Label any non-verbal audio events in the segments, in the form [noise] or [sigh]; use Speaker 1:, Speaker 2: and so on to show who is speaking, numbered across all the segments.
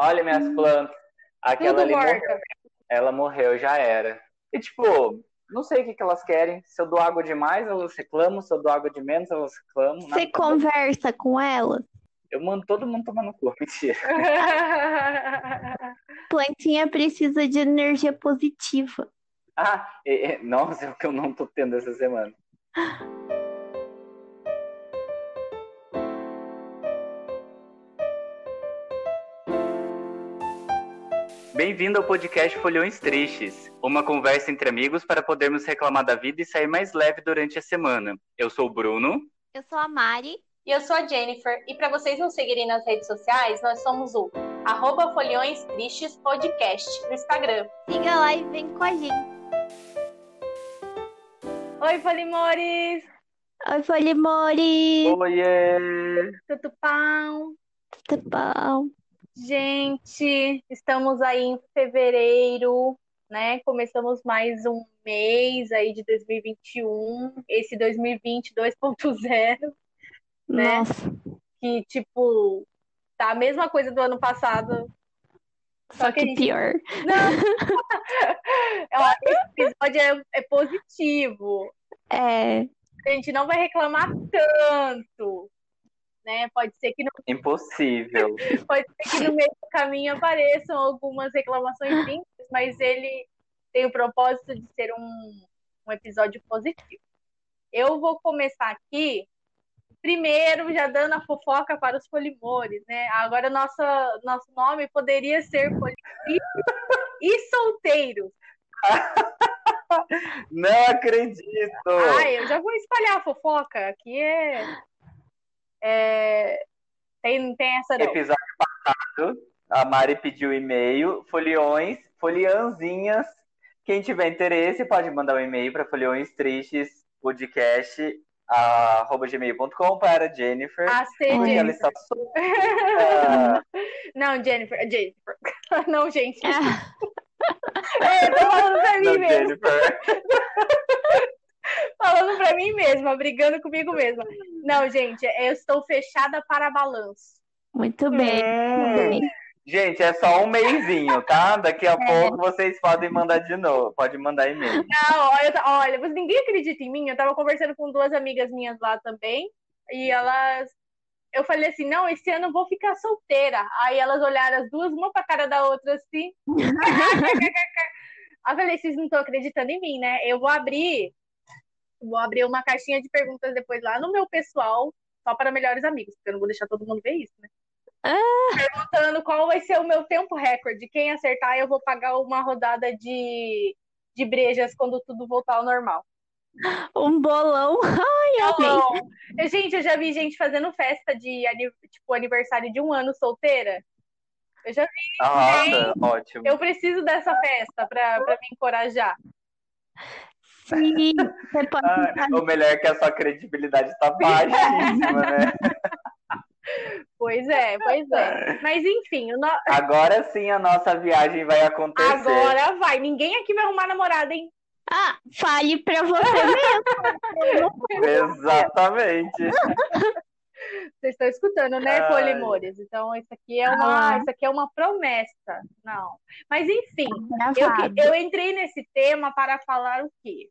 Speaker 1: olha minhas plantas. Aquela
Speaker 2: Tudo
Speaker 1: ali
Speaker 2: morta.
Speaker 1: morreu. Ela morreu, já era. E tipo, não sei o que, que elas querem. Se eu dou água demais, elas reclamam. Se eu dou água de menos, elas reclamam.
Speaker 3: Você
Speaker 1: Nada-
Speaker 3: conversa com ela?
Speaker 1: Eu mando todo mundo tomar no cu. [laughs] Mentira. [laughs]
Speaker 3: Plantinha precisa de energia positiva.
Speaker 1: Ah, e- e- nossa, é o que eu não tô tendo essa semana. [laughs] Bem-vindo ao podcast Folhões Tristes, uma conversa entre amigos para podermos reclamar da vida e sair mais leve durante a semana. Eu sou o Bruno.
Speaker 3: Eu sou a Mari.
Speaker 2: E eu sou a Jennifer. E para vocês nos seguirem nas redes sociais, nós somos o arroba Folhões Tristes Podcast no Instagram.
Speaker 3: Siga lá e vem com a gente.
Speaker 2: Oi, Folimores!
Speaker 3: Oi, Folimori.
Speaker 1: Oiê!
Speaker 2: Tudo pão?
Speaker 3: Tudo bom?
Speaker 2: Gente, estamos aí em fevereiro, né? Começamos mais um mês aí de 2021, esse 2020 2.0, Né?
Speaker 3: Nossa,
Speaker 2: que tipo, tá a mesma coisa do ano passado.
Speaker 3: só
Speaker 2: que a
Speaker 3: que
Speaker 2: gente-
Speaker 3: pior.
Speaker 2: Não! [laughs] Ó, Esse episódio é, é positivo.
Speaker 3: É,
Speaker 2: A gente não vai reclamar tanto. Né? Pode ser que no,
Speaker 1: Impossível. [laughs]
Speaker 2: pode ser que no meio do caminho apareçam algumas reclamações simples, mas ele tem o propósito de ser um, um episódio positivo. Eu vou começar aqui, primeiro, já dando a fofoca para os polimores, né? Agora, nossa, nosso nome poderia ser Polimores e Solteiros. [laughs]
Speaker 1: Não acredito!
Speaker 2: Ai, eu já vou espalhar a fofoca. Aqui é. É... Tem, tem essa não.
Speaker 1: Episódio passado, a Mari pediu e-mail, foliões, foliãozinhas. Quem tiver interesse pode mandar um e-mail para foliões tristes podcast arroba gmail.com para Jennifer.
Speaker 2: A C,
Speaker 1: porque ela
Speaker 2: Jennifer.
Speaker 1: está. [laughs]
Speaker 2: Não, Jennifer. Jennifer. [laughs] Não, gente.
Speaker 3: Ah, [laughs]
Speaker 2: É, eu tô falando pra mim
Speaker 1: Não,
Speaker 2: mesmo.
Speaker 1: Jennifer.
Speaker 2: Falando pra mim mesma, brigando comigo mesma. Não, gente, eu estou fechada para balanço.
Speaker 3: muito bem. muito bem.
Speaker 1: Gente, é só um mêsinho, tá? Daqui
Speaker 2: É.
Speaker 1: a pouco vocês podem mandar de novo. Pode mandar e-mail.
Speaker 2: Não, olha, eu- olha, mas ninguém acredita em mim. Eu tava conversando com duas amigas minhas lá também. E elas. Eu falei assim: não, esse ano eu vou ficar solteira. Aí elas olharam as duas, uma pra cara da outra assim. [laughs] Aí eu falei: vocês não estão acreditando em mim, né? Eu vou abrir. Vou abrir uma caixinha de perguntas depois lá no meu pessoal, só para melhores amigos, porque eu não vou deixar todo mundo ver isso, né? Perguntando qual vai ser o meu tempo recorde. Quem acertar, eu vou pagar uma rodada de, de brejas quando tudo voltar ao normal.
Speaker 3: Um bolão. [laughs] Ai, amei.
Speaker 2: Eu, Gente, eu já vi gente fazendo festa de tipo, aniversário de um ano solteira. Eu já vi.
Speaker 1: Nossa, ótimo.
Speaker 2: Eu preciso dessa festa pra me encorajar.
Speaker 3: Sim, você pode
Speaker 1: Ah, o melhor é que a sua credibilidade tá baixíssima, né? [laughs]
Speaker 2: Pois é, pois é. Mas enfim, o no-
Speaker 1: Agora sim a nossa viagem vai acontecer.
Speaker 2: agora vai. Ninguém aqui vai arrumar namorada, hein?
Speaker 3: Ah, fale pra você mesmo. [laughs]
Speaker 1: Exatamente.
Speaker 2: Vocês estão escutando, né,
Speaker 1: Ai.
Speaker 2: polimores? Então, isso aqui é uma,
Speaker 3: Ah.
Speaker 2: isso aqui é uma promessa. Não. Mas enfim, Eu, eu entrei nesse tema para falar o quê?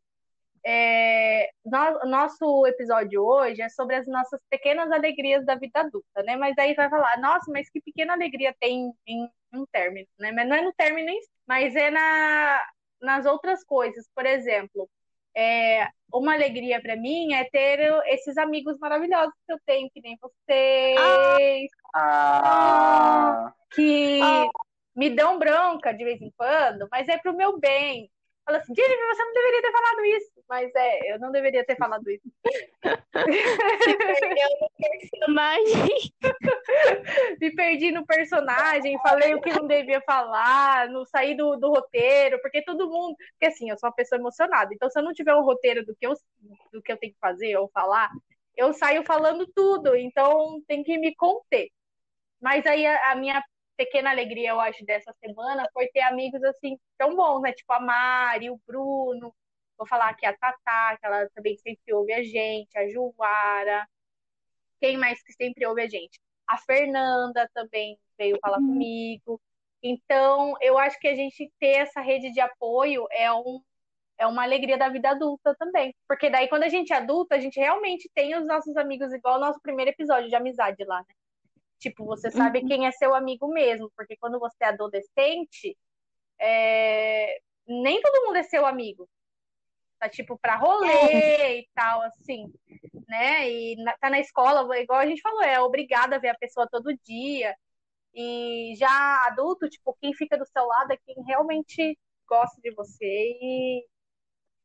Speaker 2: É, no- nosso episódio hoje é sobre as nossas pequenas alegrias da vida adulta, né? Mas aí vai falar, nossa, mas que pequena alegria tem em um término, né? Mas não é no término em si, mas é na, nas outras coisas. Por exemplo, é, uma alegria para mim é ter esses amigos maravilhosos que eu tenho, que nem vocês,
Speaker 1: Ah,
Speaker 2: que me dão bronca de vez em quando, mas é pro meu bem. Fala assim, Jennifer, você não deveria ter falado isso. Mas é, eu não deveria ter falado isso. [laughs]
Speaker 3: Personagem.
Speaker 2: Me perdi no personagem, falei o que não devia falar, não saí do, do roteiro, porque todo mundo. Porque assim, eu sou uma pessoa emocionada. Então, se eu não tiver um roteiro do que eu, do que eu tenho que fazer ou falar, eu saio falando tudo. Então, tem que me conter. Mas aí a, a minha pequena alegria, eu acho, dessa semana foi ter amigos assim tão bons, né? Tipo a Mari, o Bruno. Vou falar aqui a Tatá, que ela também sempre ouve a gente, a Juara. Quem mais que sempre ouve a gente? A Fernanda também veio falar comigo. Então, eu acho que a gente ter essa rede de apoio é um é uma alegria da vida adulta também. Porque daí, quando a gente é adulta, a gente realmente tem os nossos amigos, igual o nosso primeiro episódio de amizade lá, né? Tipo, você sabe uhum. quem é seu amigo mesmo, porque quando você é adolescente, é... nem todo mundo é seu amigo. Tá, tipo, pra rolê é. e tal, assim, né? E na, tá na escola, igual a gente falou, é obrigada a ver a pessoa todo dia. E já adulto, tipo, quem fica do seu lado é quem realmente gosta de você e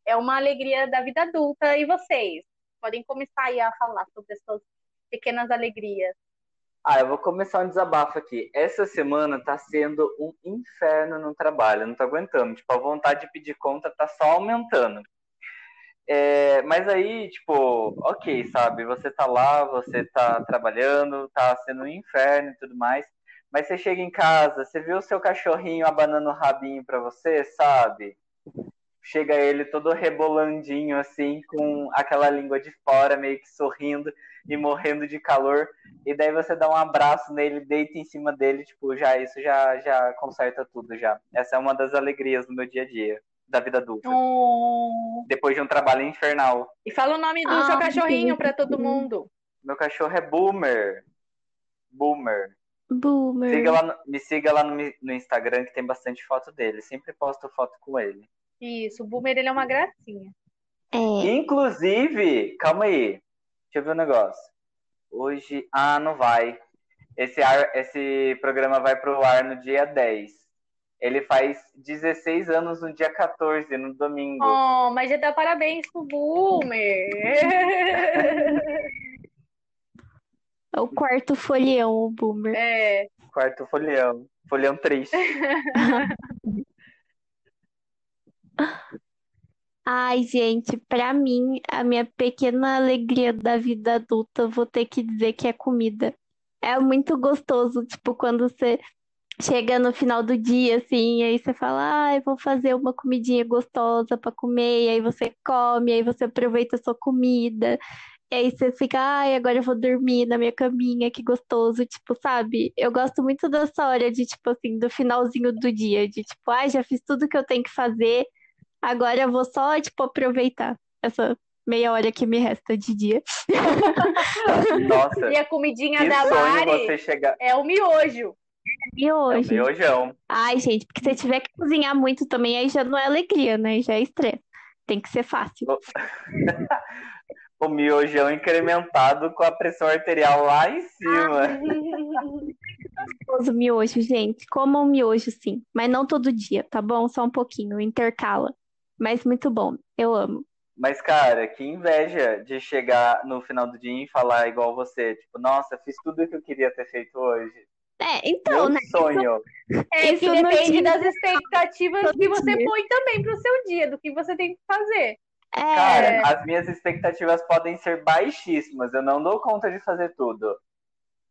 Speaker 2: é uma alegria da vida adulta. E vocês? Podem começar aí a falar sobre essas pequenas alegrias.
Speaker 1: Ah, eu vou começar um desabafo aqui. Essa semana tá sendo um inferno no trabalho, não tô aguentando. Tipo, a vontade de pedir conta tá só aumentando. É, mas aí, tipo, ok, sabe? Você tá lá, você tá trabalhando, tá sendo um inferno e tudo mais. Mas você chega em casa, você viu o seu cachorrinho abanando o rabinho pra você, sabe? chega ele todo rebolandinho, assim, com aquela língua de fora, meio que sorrindo e morrendo de calor. E daí você dá um abraço nele, deita em cima dele, tipo, já isso já, já conserta tudo já. Essa é uma das alegrias do meu dia a dia, da vida adulta.
Speaker 2: Oh.
Speaker 1: Depois de um trabalho infernal.
Speaker 2: E fala o nome do ah, seu cachorrinho para todo mundo.
Speaker 1: Meu cachorro é Boomer. Boomer.
Speaker 3: Boomer.
Speaker 1: Siga lá me siga lá no, no Instagram que tem bastante foto dele. Sempre posto foto com ele.
Speaker 2: Isso, o Boomer ele é uma gracinha.
Speaker 3: É.
Speaker 1: Inclusive, calma aí. Deixa eu ver um negócio. Hoje. Ah, não vai. Esse, ar, esse programa vai pro ar no dia 10. Ele faz 16 anos no dia 14, no domingo.
Speaker 2: Oh, mas já dá parabéns pro Boomer.
Speaker 3: É o quarto folião, o Boomer.
Speaker 2: É.
Speaker 1: Quarto folião. Folião triste. [laughs]
Speaker 3: Ai, gente, pra mim, a minha pequena alegria da vida adulta, vou ter que dizer que é comida. É muito gostoso, tipo, quando você chega no final do dia, assim, aí você fala, ai, vou fazer uma comidinha gostosa pra comer, aí você come, aí você aproveita a sua comida, e aí você fica, ai, agora eu vou dormir na minha caminha, que gostoso, tipo, sabe? Eu gosto muito dessa hora de, tipo, assim, do finalzinho do dia, de tipo, ai, já fiz tudo que eu tenho que fazer, Agora eu vou só, tipo, aproveitar essa meia hora que me resta de dia.
Speaker 1: Nossa. [laughs]
Speaker 2: e a comidinha da Mari chegar... é o miojo.
Speaker 3: Miojo.
Speaker 1: É o miojão.
Speaker 3: Ai, gente, porque se tiver que cozinhar muito também, aí já não é alegria, né? Já é estresse. Tem que ser fácil. [laughs]
Speaker 1: o miojão incrementado com a pressão arterial lá em cima.
Speaker 3: Gostoso miojo, gente. Comam miojo, sim. Mas não todo dia, tá bom? Só um pouquinho, intercala. Mas muito bom, eu amo.
Speaker 1: Mas, cara, que inveja de chegar no final do dia e falar igual você. Tipo, nossa, fiz tudo o que eu queria ter feito hoje.
Speaker 3: É, então,
Speaker 1: Meu
Speaker 3: né?
Speaker 1: sonho.
Speaker 2: É Isso que depende das expectativas que você dia. põe também pro seu dia, do que você tem que fazer.
Speaker 3: É...
Speaker 1: Cara, as minhas expectativas podem ser baixíssimas. Eu não dou conta de fazer tudo.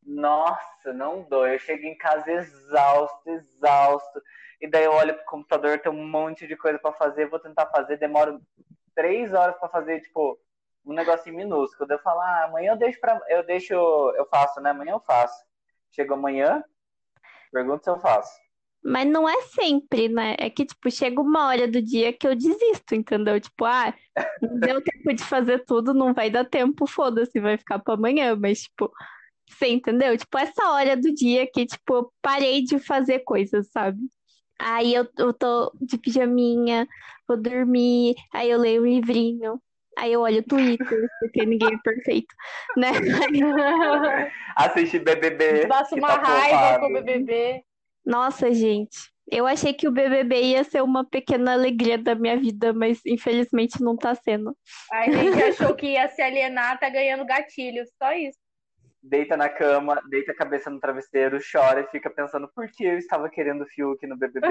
Speaker 1: Nossa, não dou. Eu chego em casa exausto, exausto e daí eu olho pro computador, tem um monte de coisa para fazer, vou tentar fazer, demoro três horas para fazer, tipo, um negocinho minúsculo. Daí eu falo, ah, amanhã eu deixo para eu deixo, eu faço, né? Amanhã eu faço. Chego amanhã, pergunto se eu faço.
Speaker 3: Mas não é sempre, né? É que, tipo, chega uma hora do dia que eu desisto, entendeu? Tipo, ah, não deu tempo de fazer tudo, não vai dar tempo, foda-se, vai ficar para amanhã. Mas, tipo, você entendeu? Tipo, essa hora do dia que, tipo, eu parei de fazer coisas, sabe? Aí eu, eu tô de pijaminha, vou dormir, aí eu leio um livrinho, aí eu olho o Twitter, porque ninguém é perfeito, né? [laughs]
Speaker 1: Assiste BBB.
Speaker 2: Passa uma tá raiva com o BBB.
Speaker 3: Nossa, gente. Eu achei que o BBB ia ser uma pequena alegria da minha vida, mas infelizmente não tá sendo.
Speaker 2: A gente [laughs] achou que ia se alienar, tá ganhando gatilho, só isso
Speaker 1: deita na cama, deita a cabeça no travesseiro, chora e fica pensando por que eu estava querendo o Fiuk no BBB.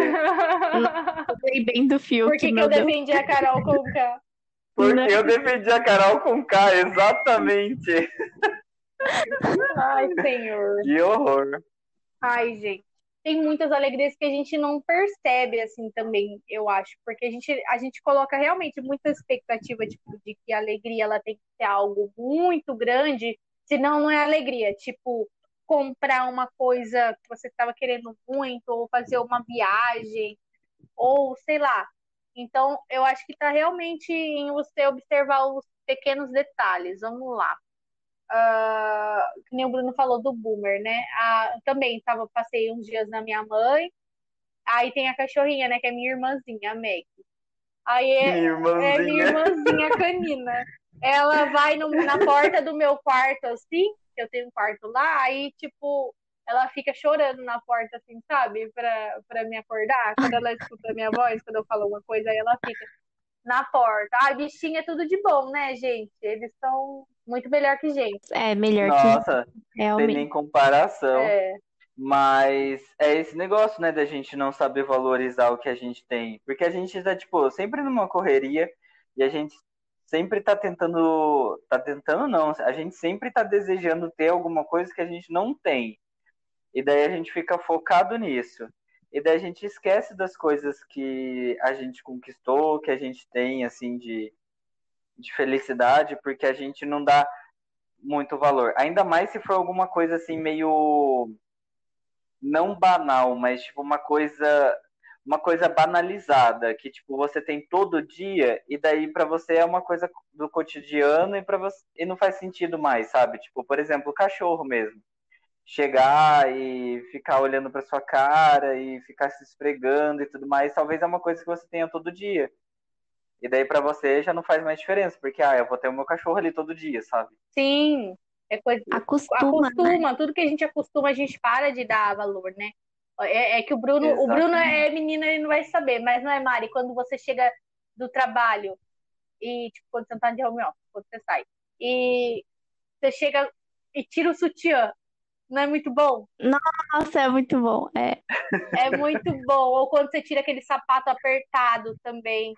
Speaker 3: Falei bem do Fiuk.
Speaker 2: Por que, que eu defendi a Carol com K?
Speaker 1: Porque Não. eu defendi a Carol com K, exatamente.
Speaker 2: Ai, senhor.
Speaker 1: Que horror.
Speaker 2: Ai, gente. Tem muitas alegrias que a gente não percebe, assim, também, eu acho. Porque a gente, a gente coloca realmente muita expectativa tipo, de que a alegria ela tem que ser algo muito grande Senão não é alegria. Tipo, comprar uma coisa que você estava querendo muito, ou fazer uma viagem, ou sei lá. Então, eu acho que está realmente em você observar os pequenos detalhes. Vamos lá. Uh, que nem o Bruno falou do boomer, né? Uh, também tava, passei uns dias na minha mãe. Aí tem a cachorrinha, né? Que é minha irmãzinha, a Meg. Aí é
Speaker 1: minha irmãzinha,
Speaker 2: é minha irmãzinha canina. Ela vai no, na porta do meu quarto, assim, eu tenho um quarto lá, aí, tipo, ela fica chorando na porta, assim, sabe? Pra, pra me acordar. Quando ela escuta a minha voz, quando eu falo uma coisa, aí ela fica na porta. Ah, bichinho é tudo de bom, né, gente? Eles são muito melhor que gente.
Speaker 3: É, melhor
Speaker 1: Nossa,
Speaker 3: que Realmente.
Speaker 1: tem nem comparação.
Speaker 2: É.
Speaker 1: Mas é esse negócio, né, da gente não saber valorizar o que a gente tem. Porque a gente tá, tipo, sempre numa correria e a gente sempre tá tentando. Tá tentando, não. A gente sempre tá desejando ter alguma coisa que a gente não tem. E daí a gente fica focado nisso. E daí a gente esquece das coisas que a gente conquistou, que a gente tem, assim, de, de felicidade, porque a gente não dá muito valor. Ainda mais se for alguma coisa, assim, meio. Não banal, mas, tipo, uma coisa. Uma coisa banalizada, que, tipo, você tem todo dia, e daí para você é uma coisa do cotidiano e, para você, e não faz sentido mais, sabe? Tipo, por exemplo, o cachorro mesmo chegar e ficar olhando para sua cara e ficar se esfregando e tudo mais, talvez é uma coisa que você tenha todo dia. E daí para você já não faz mais diferença, porque ah, eu vou ter o meu cachorro ali todo dia, sabe?
Speaker 2: Sim, é coisa
Speaker 3: acostuma,
Speaker 2: acostuma, né? tudo que a gente acostuma a gente para de dar valor, né? É, é que o Bruno, Exatamente. o Bruno é menina, ele não vai saber, mas não é Mari, quando você chega do trabalho e tipo quando você tá de home office, quando você sai e você chega e tira o sutiã, não é muito bom?
Speaker 3: Nossa, é muito bom. É. [laughs]
Speaker 2: É muito bom. Ou quando você tira aquele sapato apertado também.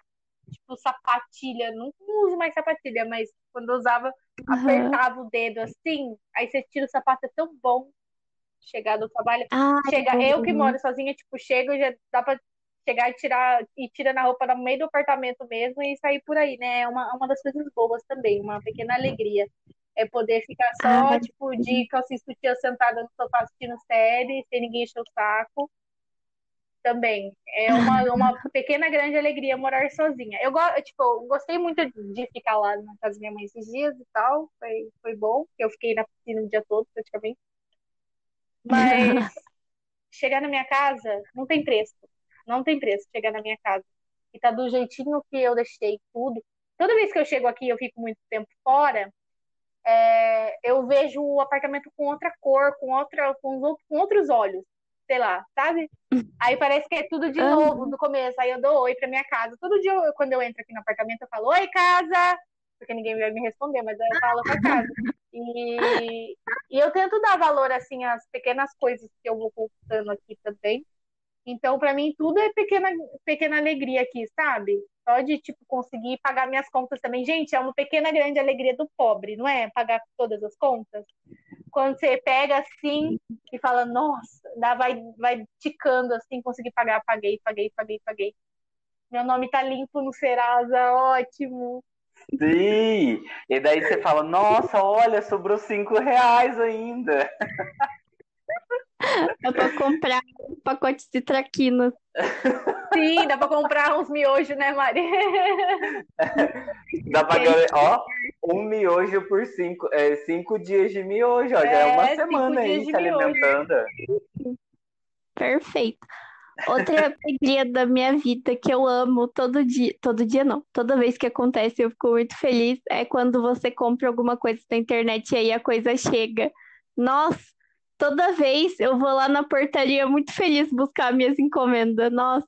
Speaker 2: Tipo, sapatilha. Não, uso mais sapatilha, mas quando eu usava, uhum. apertava o dedo assim. Aí você tira o sapato, é tão bom chegar do trabalho.
Speaker 3: Ah,
Speaker 2: Chega, eu que moro sozinha, tipo, chego e já dá pra chegar e tirar e tira na roupa no meio do apartamento mesmo e sair por aí, né? É uma, uma das coisas boas também, uma pequena alegria é poder ficar só, ah, tipo, de calcinha sutiã sentada no sofá assistindo série, sem ninguém encher o saco. Também. É uma, uma pequena grande alegria morar sozinha. Eu, tipo, gostei muito de ficar lá na casa da minha mãe esses dias e tal. Foi, foi bom. Eu fiquei na piscina o dia todo, praticamente. Mas [laughs] chegar na minha casa não tem preço. Não tem preço chegar na minha casa. E tá do jeitinho que eu deixei tudo. Toda vez que eu chego aqui, eu fico muito tempo fora é, eu vejo o apartamento com outra cor, com, outra, com, com outros olhos, sei lá, sabe? Aí parece que é tudo de novo do começo. Aí eu dou oi pra minha casa. Todo dia, eu, quando eu entro aqui no apartamento, eu falo, oi, casa! Porque ninguém vai me responder, mas eu falo pra casa. E, e eu tento dar valor, assim, às pequenas coisas que eu vou conquistando aqui também. Então, para mim, tudo é pequena, pequena alegria aqui, sabe? Só de, tipo, conseguir pagar minhas contas também. Gente, é uma pequena grande alegria do pobre, não é? Pagar todas as contas. Quando você pega assim e fala, nossa, dá, vai, vai ticando assim, consegui pagar, paguei, paguei, paguei, paguei. Meu nome tá limpo no Serasa, ótimo.
Speaker 1: Sim! E daí você fala, nossa, olha, sobrou cinco reais ainda.
Speaker 3: Dá pra comprar um pacote de traquinas.
Speaker 2: Sim, dá pra comprar uns miojos, né, Mari?
Speaker 1: Dá pra ganhar, ó, um miojo por cinco, é, cinco dias de miojo, ó, já é uma semana aí se alimentando.
Speaker 3: Perfeito. Outra alegria da minha vida que eu amo todo dia, todo dia não, toda vez que acontece eu fico muito feliz é quando você compra alguma coisa na internet e aí a coisa chega. Nossa, toda vez eu vou lá na portaria muito feliz buscar minhas encomendas. Nossa,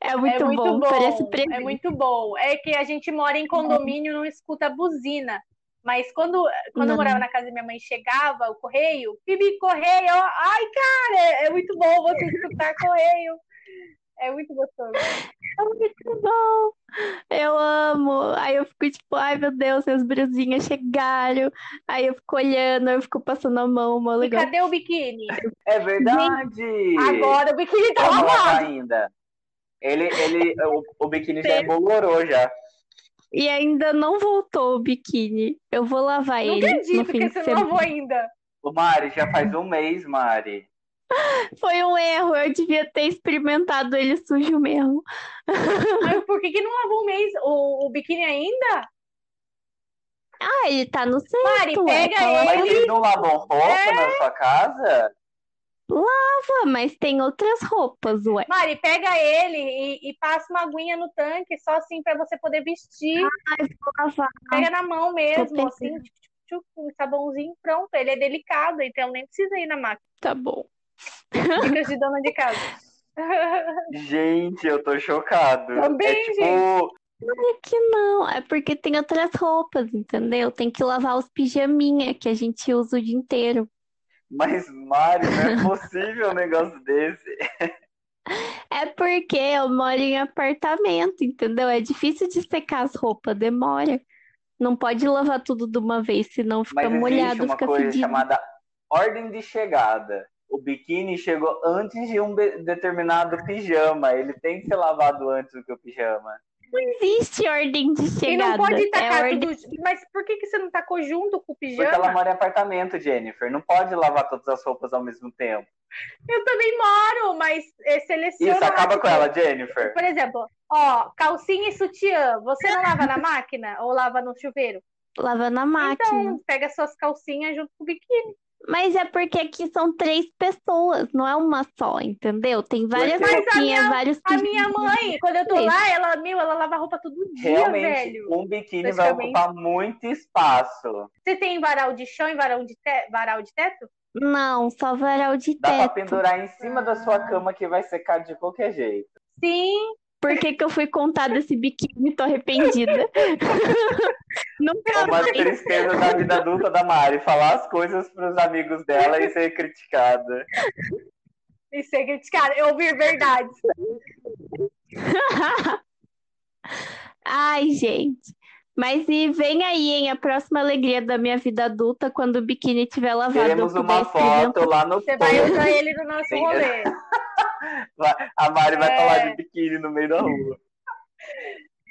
Speaker 3: é muito, é muito bom. bom.
Speaker 2: É muito bom. É que a gente mora em condomínio, não escuta buzina. Mas quando, quando eu morava na casa da minha mãe, chegava o correio, Bibi, correio, ai, cara, é, é muito bom você escutar correio. É muito gostoso. É
Speaker 3: muito bom. Eu amo. Aí eu fico tipo, ai meu Deus, meus brusinhas chegaram. Aí eu fico olhando, eu fico passando a mão, mó legal.
Speaker 2: E cadê o biquíni?
Speaker 1: É verdade.
Speaker 2: Agora o biquíni tá lavado.
Speaker 1: ainda. Ele, ele, o, o biquíni já embolorou já.
Speaker 3: E ainda não voltou o biquíni. Eu vou lavar
Speaker 2: não
Speaker 3: ele.
Speaker 2: Acredito
Speaker 3: no fim
Speaker 2: que você não lavou ainda.
Speaker 1: Ô, Mari, já faz um mês, Mari. [laughs]
Speaker 3: Foi um erro, eu devia ter experimentado ele sujo mesmo. [laughs]
Speaker 2: Mas por que, que não lavou um mês o, o biquíni ainda?
Speaker 3: Ah, ele tá no cesto,
Speaker 2: Mari, pega
Speaker 3: tá lá
Speaker 1: Mas
Speaker 2: ele.
Speaker 1: não lavam roupa
Speaker 2: É.
Speaker 1: na sua casa?
Speaker 3: Fora, mas tem outras roupas, ué.
Speaker 2: Mari, pega ele e, e passa uma aguinha no tanque, só assim pra você poder vestir.
Speaker 3: Ai, vou lavar.
Speaker 2: Pega na mão mesmo, assim, tchuc, um sabãozinho, pronto. Ele é delicado, então nem precisa ir na máquina.
Speaker 3: Tá bom.
Speaker 2: Dicas de dona de casa. [laughs]
Speaker 1: Gente, eu tô chocado.
Speaker 2: Também,
Speaker 1: é tipo,
Speaker 3: É que não, é porque tem outras roupas, entendeu? Tem que lavar os pijaminha que a gente usa o dia inteiro.
Speaker 1: Mas Mário, não é possível um negócio desse.
Speaker 3: É porque eu moro em apartamento, entendeu? É difícil de secar as roupas, demora. Não pode lavar tudo de uma vez, senão fica
Speaker 1: Mas
Speaker 3: molhado,
Speaker 1: uma
Speaker 3: fica
Speaker 1: coisa
Speaker 3: fedido.
Speaker 1: chamada ordem de chegada. O biquíni chegou antes de um determinado pijama. Ele tem que ser lavado antes do que o pijama.
Speaker 3: Não existe ordem de
Speaker 2: E
Speaker 3: chegada.
Speaker 2: não pode
Speaker 3: É
Speaker 2: tacar
Speaker 3: ordem...
Speaker 2: tudo. Mas por que, que você não tacou junto com o
Speaker 1: Porque ela
Speaker 2: pijama?
Speaker 1: mora em apartamento, Jennifer. Não pode lavar todas as roupas ao mesmo tempo.
Speaker 2: Eu também moro, mas é, seleciona.
Speaker 1: Isso, acaba com ela, Jennifer.
Speaker 2: Por exemplo, ó, calcinha e sutiã. Você não lava na máquina ou lava no chuveiro?
Speaker 3: Lava na máquina.
Speaker 2: Então, pega suas calcinhas junto com o biquíni.
Speaker 3: Mas é porque aqui são três pessoas, não é uma só, entendeu? Tem várias
Speaker 1: Mas a
Speaker 3: roupinhas,
Speaker 2: minha-
Speaker 3: vários
Speaker 2: A minha mãe, quando eu tô lá, ela, meu, ela lava roupa todo dia,
Speaker 1: Realmente,
Speaker 2: velho.
Speaker 1: um biquíni vai ocupar muito espaço.
Speaker 2: Você tem varal de chão e varal de, te- varal de teto?
Speaker 3: Não, só varal de
Speaker 1: Dá pra
Speaker 3: teto.
Speaker 1: pendurar em cima da sua cama que vai secar de qualquer jeito.
Speaker 2: Sim.
Speaker 3: Por que que eu fui contar desse biquíni? Tô arrependida. [laughs] Nunca
Speaker 1: É uma
Speaker 3: mais.
Speaker 1: tristeza da vida adulta da Mari, falar as coisas pros amigos dela e ser criticada.
Speaker 2: E ser criticada. Eu ouvir verdades. [laughs]
Speaker 3: Ai, gente. Mas e vem aí, hein, a próxima alegria da minha vida adulta, quando o biquíni tiver lavado. puder
Speaker 1: uma foto lá no
Speaker 2: Você vai usar ele no nosso
Speaker 1: Sim.
Speaker 2: rolê. [laughs]
Speaker 1: A Mari vai
Speaker 2: É.
Speaker 1: estar lá de biquíni no meio da rua.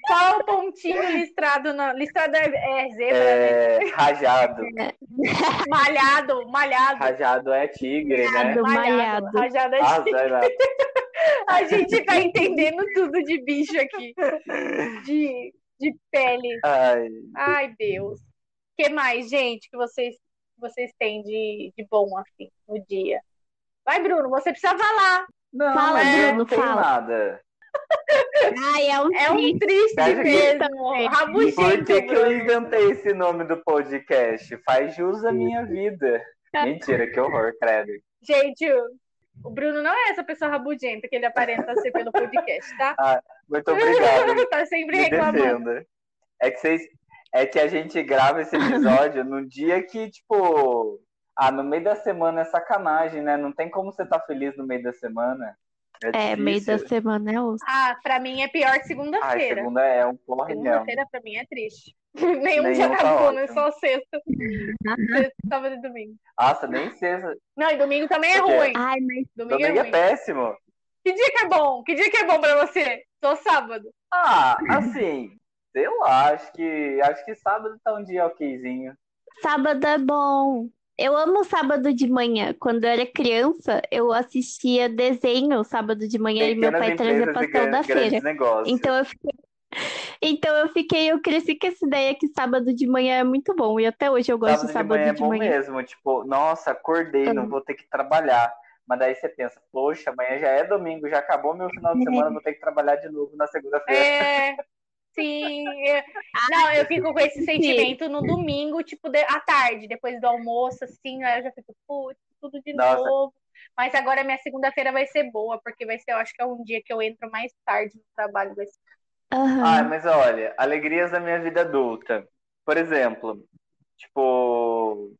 Speaker 2: Só o pontinho listrado na. Listrado é, é zebra, né?
Speaker 1: É, rajado. [laughs]
Speaker 2: Malhado, malhado.
Speaker 1: Rajado é tigre, né?
Speaker 3: Malhado. malhado.
Speaker 2: Rajado é
Speaker 1: Ah, lá. [laughs]
Speaker 2: A gente vai entendendo tudo de bicho aqui. De, de pele.
Speaker 1: Ai,
Speaker 2: Ai, Deus. O que mais, gente, que vocês, vocês têm de, de bom assim no dia? Vai, Bruno, você precisa falar.
Speaker 1: Não,
Speaker 3: Fala,
Speaker 1: eu
Speaker 3: Bruno,
Speaker 1: não
Speaker 3: fala.
Speaker 1: nada.
Speaker 3: Ai, é um
Speaker 2: É um
Speaker 3: triste.
Speaker 2: triste
Speaker 1: Acho que-
Speaker 2: mesmo.
Speaker 1: E
Speaker 2: Rabugento,
Speaker 1: por que, que eu inventei esse nome do podcast? Faz jus à minha vida. Mentira, que horror, credo.
Speaker 2: Gente, o Bruno não é essa pessoa rabugenta que ele aparenta ser pelo podcast, tá? [laughs]
Speaker 1: Muito obrigado. [laughs]
Speaker 2: tá sempre
Speaker 1: Me
Speaker 2: reclamando.
Speaker 1: defenda. É que vocês. É que a gente grava esse episódio no dia que, tipo. Ah, no meio da semana é sacanagem, né? Não tem como você estar feliz no meio da semana. É,
Speaker 3: É, meio da semana é osso.
Speaker 2: Ah, pra mim é pior segunda-feira.
Speaker 1: segunda é um mesmo.
Speaker 2: Segunda-feira pra mim é triste. [laughs] Nenhum
Speaker 1: Nenhum tá
Speaker 2: acabou, né? Só sexta. Sexta, sábado e domingo.
Speaker 1: Nossa, nem sexta.
Speaker 2: Não, e domingo também é ruim.
Speaker 3: Ai, mas
Speaker 2: Domingo é
Speaker 1: Domingo é
Speaker 2: ruim.
Speaker 1: péssimo.
Speaker 2: Que dia que é bom? Que dia que é bom pra você? Só sábado.
Speaker 1: Ah, assim, sei lá, acho que acho que sábado tá um dia okzinho.
Speaker 3: sábado é bom. Eu amo sábado de manhã. Quando eu era criança, eu assistia desenho sábado de manhã e meu
Speaker 1: Pequenas
Speaker 3: pai trazia pastel da feira.
Speaker 1: negócios.
Speaker 3: Então eu fiquei. [laughs] Então eu fiquei, eu cresci com essa ideia que sábado de manhã é muito bom. E até hoje eu gosto
Speaker 1: sábado
Speaker 3: de
Speaker 1: de
Speaker 3: sábado
Speaker 1: manhã é
Speaker 3: de
Speaker 1: bom
Speaker 3: manhã.
Speaker 1: mesmo, tipo, nossa, acordei, não
Speaker 3: Amo.
Speaker 1: vou ter que trabalhar. Mas daí você pensa, poxa, amanhã já é domingo, já acabou meu final de [laughs] semana, vou ter que trabalhar de novo na segunda-feira.
Speaker 2: É. Sim. eu- Não, eu fico com esse sentimento no domingo, tipo, de- à tarde, depois do almoço, assim, aí eu já fico, putz, tudo de
Speaker 1: Nossa.
Speaker 2: novo. Mas agora minha segunda-feira vai ser boa, porque vai ser, eu acho que é um dia que eu entro mais tarde no trabalho. Vai ser...
Speaker 3: Aham.
Speaker 1: Ah, mas olha, alegrias da minha vida adulta. Por exemplo, tipo,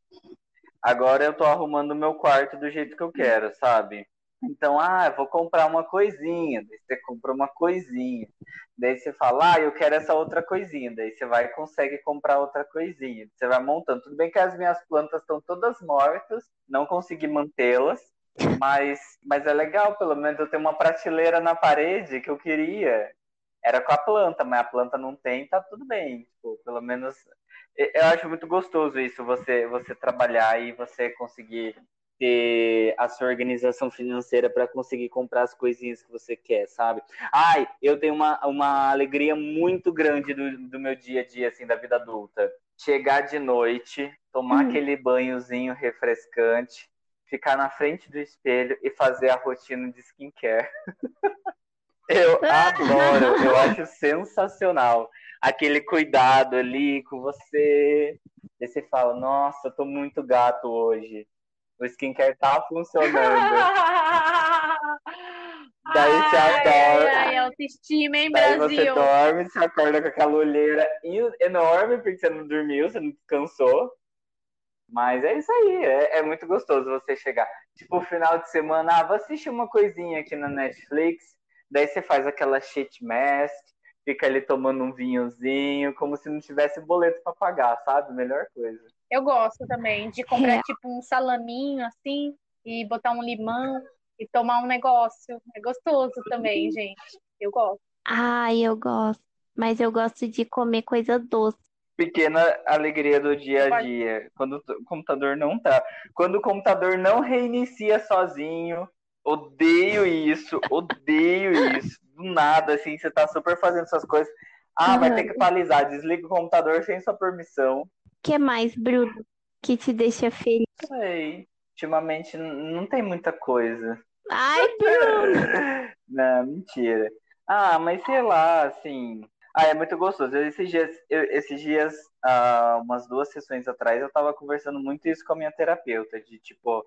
Speaker 1: agora eu tô arrumando o meu quarto do jeito que eu quero, sabe? Então, ah, vou comprar uma coisinha. Daí você compra uma coisinha. Daí você fala, ah, eu quero essa outra coisinha. Daí você vai e consegue comprar outra coisinha. Você vai montando. Tudo bem que as minhas plantas estão todas mortas, não consegui mantê-las. Mas, mas é legal, pelo menos eu tenho uma prateleira na parede que eu queria era com a planta, mas a planta não tem, tá tudo bem. Tipo, pelo menos eu acho muito gostoso isso, você, você trabalhar e você conseguir ter a sua organização financeira para conseguir comprar as coisinhas que você quer, sabe? Ai, eu tenho uma, uma alegria muito grande do, do meu dia a dia, assim, da vida adulta. Chegar de noite, tomar hum. aquele banhozinho refrescante, ficar na frente do espelho e fazer a rotina de skincare. [laughs] eu adoro, eu acho sensacional aquele cuidado ali com você. E você fala, nossa, eu tô muito gato hoje. O skincare tá funcionando. [laughs] Daí ai, você adora.
Speaker 2: Ai, autoestima, hein,
Speaker 1: Daí
Speaker 2: Brasil?
Speaker 1: você dorme, você acorda com aquela olheira enorme, porque você não dormiu, você não descansou. Mas é isso aí, é, é muito gostoso você chegar. Tipo, final de semana, ah, vou assistir uma coisinha aqui na Netflix. Daí você faz aquela shit mask, fica ali tomando um vinhozinho, como se não tivesse boleto para pagar, sabe? Melhor coisa.
Speaker 2: Eu gosto também de comprar é. tipo um salaminho assim e botar um limão e tomar um negócio. É gostoso também, gente. Eu gosto.
Speaker 3: Ai, eu gosto. Mas eu gosto de comer coisa doce.
Speaker 1: Pequena alegria do dia a dia. Quando o computador não tá. Quando o computador não reinicia sozinho. Odeio isso, odeio isso. Do nada, assim, você tá super fazendo suas coisas. Ah, vai ter que atualizar. Desliga o computador sem sua permissão
Speaker 3: que mais, Bruno, que te deixa feliz?
Speaker 1: Sei. Ultimamente não tem muita coisa.
Speaker 3: Ai, [laughs] Bruno!
Speaker 1: não, mentira. Ah, mas sei lá, assim. Ah, é muito gostoso. Esses dias, eu, esses dias ah, umas duas sessões atrás, eu tava conversando muito isso com a minha terapeuta, de tipo,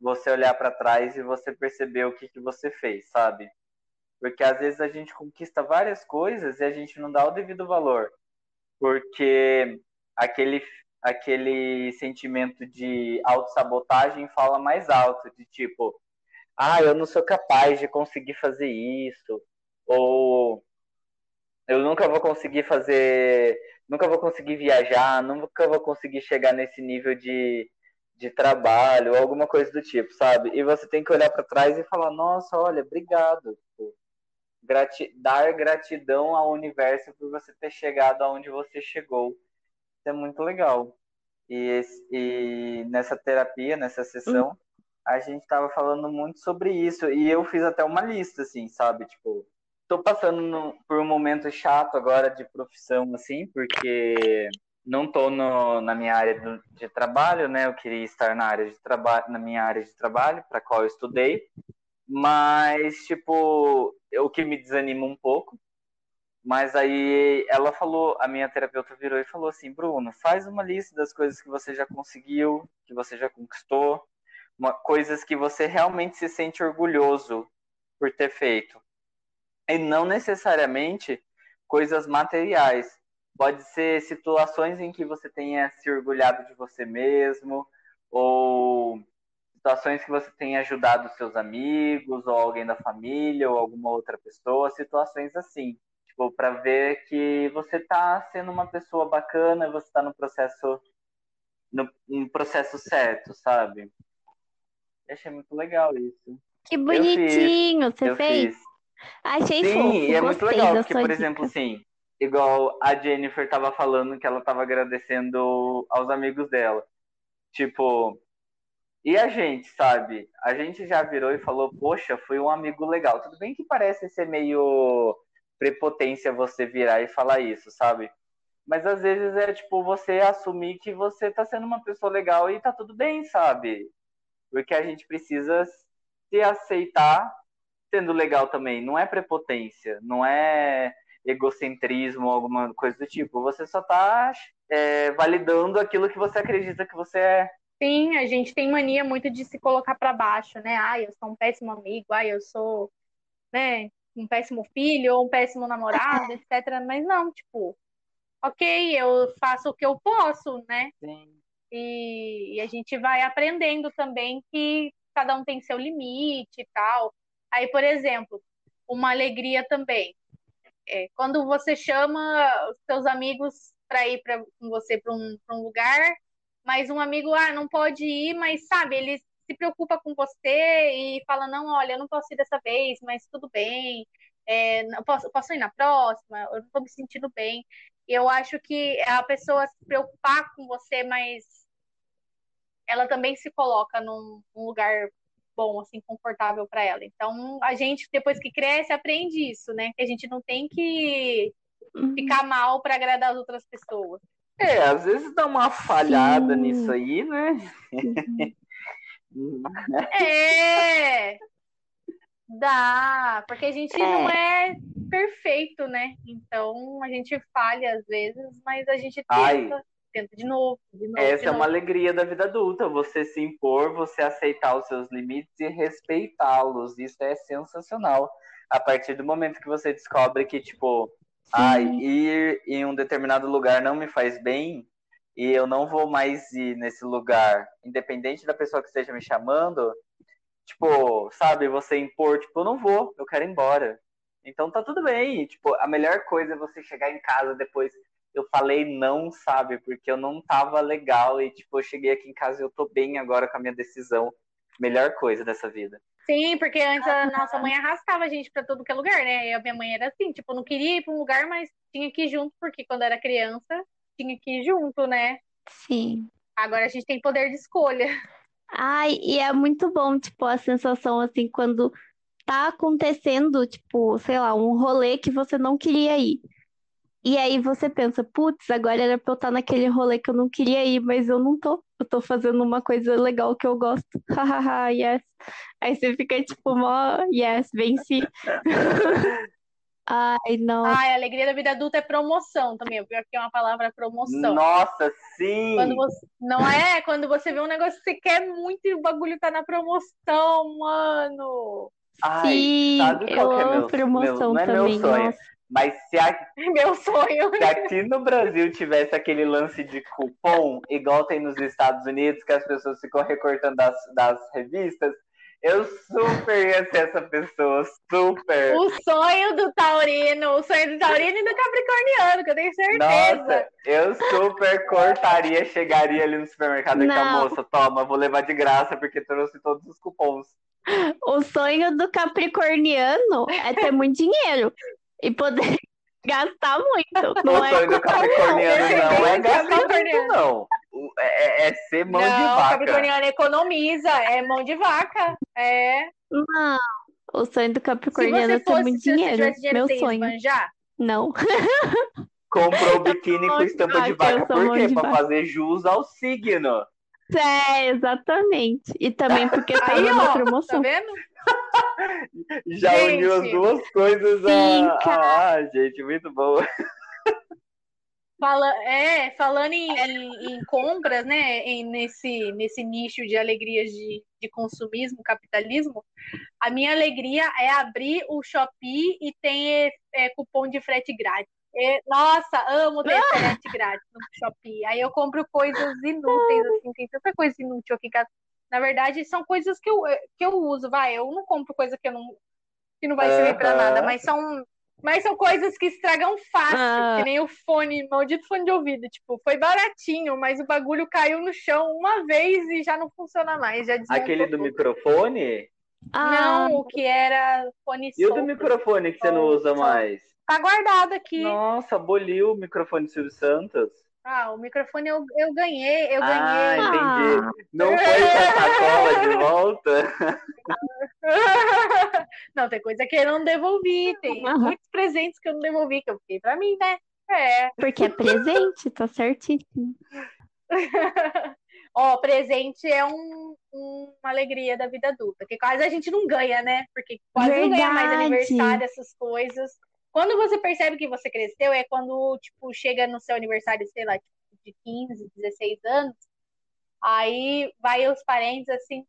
Speaker 1: você olhar para trás e você perceber o que, que você fez, sabe? Porque às vezes a gente conquista várias coisas e a gente não dá o devido valor. Porque aquele, aquele sentimento de autossabotagem fala mais alto, de tipo, ah, eu não sou capaz de conseguir fazer isso, ou eu nunca vou conseguir fazer, nunca vou conseguir viajar, nunca vou conseguir chegar nesse nível de, de trabalho, alguma coisa do tipo, sabe? E você tem que olhar para trás e falar, nossa, olha, obrigado. Tipo, grati dar gratidão ao universo por você ter chegado aonde você chegou é muito legal. E, e nessa terapia, nessa sessão, hum. a gente estava falando muito sobre isso. E eu fiz até uma lista, assim, sabe? Tipo, tô passando no, por um momento chato agora de profissão, assim, porque não tô no, na minha área do, de trabalho, né? Eu queria estar na área de trabalho, na minha área de trabalho, para qual eu estudei. Mas, tipo, o que me desanima um pouco mas aí ela falou, a minha terapeuta virou e falou assim, Bruno, faz uma lista das coisas que você já conseguiu, que você já conquistou, uma, coisas que você realmente se sente orgulhoso por ter feito. E não necessariamente coisas materiais. Pode ser situações em que você tenha se orgulhado de você mesmo, ou situações que você tenha ajudado seus amigos, ou alguém da família, ou alguma outra pessoa, situações assim. Tipo, para ver que você tá sendo uma pessoa bacana, você tá no processo no, no processo certo, sabe? Eu achei muito legal isso.
Speaker 3: Que bonitinho,
Speaker 1: fiz,
Speaker 3: você fez?
Speaker 1: Fiz.
Speaker 3: Achei
Speaker 1: Sim,
Speaker 3: fofo,
Speaker 1: e é muito legal, porque, por
Speaker 3: dica.
Speaker 1: exemplo, assim, igual a Jennifer tava falando que ela tava agradecendo aos amigos dela. Tipo, e a gente, sabe? A gente já virou e falou, poxa, foi um amigo legal. Tudo bem que parece ser meio prepotência você virar e falar isso, sabe? Mas às vezes é tipo você assumir que você tá sendo uma pessoa legal e tá tudo bem, sabe? Porque a gente precisa se aceitar sendo legal também. Não é prepotência, não é egocentrismo alguma coisa do tipo. Você só tá é, validando aquilo que você acredita que você é.
Speaker 2: Sim, a gente tem mania muito de se colocar para baixo, né? Ai, eu sou um péssimo amigo, ai, eu sou, né? Um péssimo filho ou um péssimo namorado, [laughs] etc. Mas não, tipo, ok, eu faço o que eu posso, né? E, e a gente vai aprendendo também que cada um tem seu limite e tal. Aí, por exemplo, uma alegria também. É, quando você chama os seus amigos para ir pra, com você para um, um lugar, mas um amigo, ah, não pode ir, mas sabe, eles se preocupa com você e fala, não, olha, eu não posso ir dessa vez, mas tudo bem, é, posso, posso ir na próxima, eu não estou me sentindo bem. Eu acho que a pessoa se preocupar com você, mas ela também se coloca num, num lugar bom, assim, confortável para ela. Então, a gente, depois que cresce, aprende isso, né? Que a gente não tem que uhum. ficar mal para agradar as outras pessoas.
Speaker 1: É, às vezes dá uma falhada Sim. nisso aí, né?
Speaker 2: Uhum. é! Dá, porque a gente é. não é perfeito, né? Então a gente falha às vezes, mas a gente tenta. Ai, tenta de novo, de novo.
Speaker 1: Essa
Speaker 2: de
Speaker 1: é novo. uma alegria da vida adulta, você se impor, você aceitar os seus limites e respeitá-los. Isso é sensacional. A partir do momento que você descobre que, tipo, ai, ir em um determinado lugar não me faz bem e eu não vou mais ir nesse lugar, independente da pessoa que esteja me chamando, tipo, sabe, você impor, tipo, eu não vou, eu quero ir embora. Então tá tudo bem. Tipo, a melhor coisa é você chegar em casa depois eu falei não, sabe? Porque eu não tava legal e, tipo, eu cheguei aqui em casa e eu tô bem agora com a minha decisão. Melhor coisa dessa vida.
Speaker 2: Sim, porque antes a nossa mãe arrastava a gente para todo que é lugar, né? E a minha mãe era assim, tipo, não queria ir para um lugar, mas tinha que ir junto, porque quando era criança, tinha que ir junto, né?
Speaker 3: Sim.
Speaker 2: Agora a gente tem poder de escolha.
Speaker 3: Ai, e é muito bom, tipo, a sensação assim, quando tá acontecendo, tipo, sei lá, um rolê que você não queria ir. E aí você pensa, putz, agora era pra eu estar naquele rolê que eu não queria ir, mas eu não tô. Eu tô fazendo uma coisa legal que eu gosto. [laughs] Hahaha, yes. Aí você fica tipo, mó, yes, venci. [laughs] Ai, não.
Speaker 2: Ai, a alegria da vida adulta é promoção também. Eu pior que é uma palavra promoção.
Speaker 1: Nossa, sim!
Speaker 2: Quando você, não é? Quando você vê um negócio que você quer muito e o bagulho tá na promoção, mano.
Speaker 1: Ai, Sim, sabe qual é meu, promoção meu, não é também, meu sonho. Nossa. Mas se, a, [laughs]
Speaker 2: meu sonho.
Speaker 1: se aqui no Brasil tivesse aquele lance de cupom, igual tem nos Estados Unidos, que as pessoas ficam recortando das, das revistas, eu super ia ser essa pessoa, super.
Speaker 2: O sonho do taurino, o sonho do taurino e do capricorniano, que eu tenho certeza.
Speaker 1: Nossa, eu super cortaria, chegaria ali no supermercado e com a moça, toma, vou levar de graça porque trouxe todos os cupons.
Speaker 3: O sonho do capricorniano é ter muito dinheiro e poder [laughs] gastar muito. Não
Speaker 1: o
Speaker 3: é
Speaker 1: sonho do capricorniano não, não é gastar muito, não. É, é, é ser mão não, de vaca.
Speaker 2: Capricorniano economiza, é mão de vaca. É.
Speaker 3: Não. O sonho do capricorniano é ter muito dinheiro. dinheiro. Meu sonho. Esbanjar? Não.
Speaker 1: Comprou [laughs] o biquíni com estampa de vaca. Por quê? Pra fazer jus ao signo.
Speaker 3: É, exatamente. E também porque tá Aí, na promoção.
Speaker 2: Tá vendo?
Speaker 1: Já gente. uniu as duas coisas. Sim, a... Ah, gente, muito boa.
Speaker 2: Fala, é, falando em, em, em compras, né, em, nesse, nesse nicho de alegrias de, de consumismo, capitalismo, a minha alegria é abrir o Shopee e tem é, cupom de frete grátis. É, nossa, amo ter frete grátis no Shopee. Aí eu compro coisas inúteis, assim, tem tanta coisa inútil aqui. Na verdade, são coisas que eu, que eu uso, vai. Eu não compro coisa que eu não que não vai servir para nada, mas são mas são coisas que estragam fácil, ah. que nem o fone, maldito fone de ouvido. Tipo, foi baratinho, mas o bagulho caiu no chão uma vez e já não funciona mais. Já
Speaker 1: Aquele do tudo. microfone?
Speaker 2: Ah. Não, o que era fone
Speaker 1: E o do microfone que você não usa mais?
Speaker 2: Tá guardado aqui.
Speaker 1: Nossa, aboliu o microfone do Silvio Santos.
Speaker 2: Ah, o microfone eu, eu ganhei, eu ganhei.
Speaker 1: Ah, entendi. Não foi essa sacola de [laughs] volta? [laughs]
Speaker 2: Não, tem coisa que eu não devolvi, tem uhum. muitos presentes que eu não devolvi, que eu fiquei pra mim, né? É.
Speaker 3: Porque é presente, tá certíssimo. [laughs]
Speaker 2: Ó, presente é um, um, uma alegria da vida adulta, que quase a gente não ganha, né? Porque quase Verdade. não ganha mais aniversário, essas coisas. Quando você percebe que você cresceu, é quando, tipo, chega no seu aniversário, sei lá, tipo, de 15, 16 anos, aí vai os parentes assim,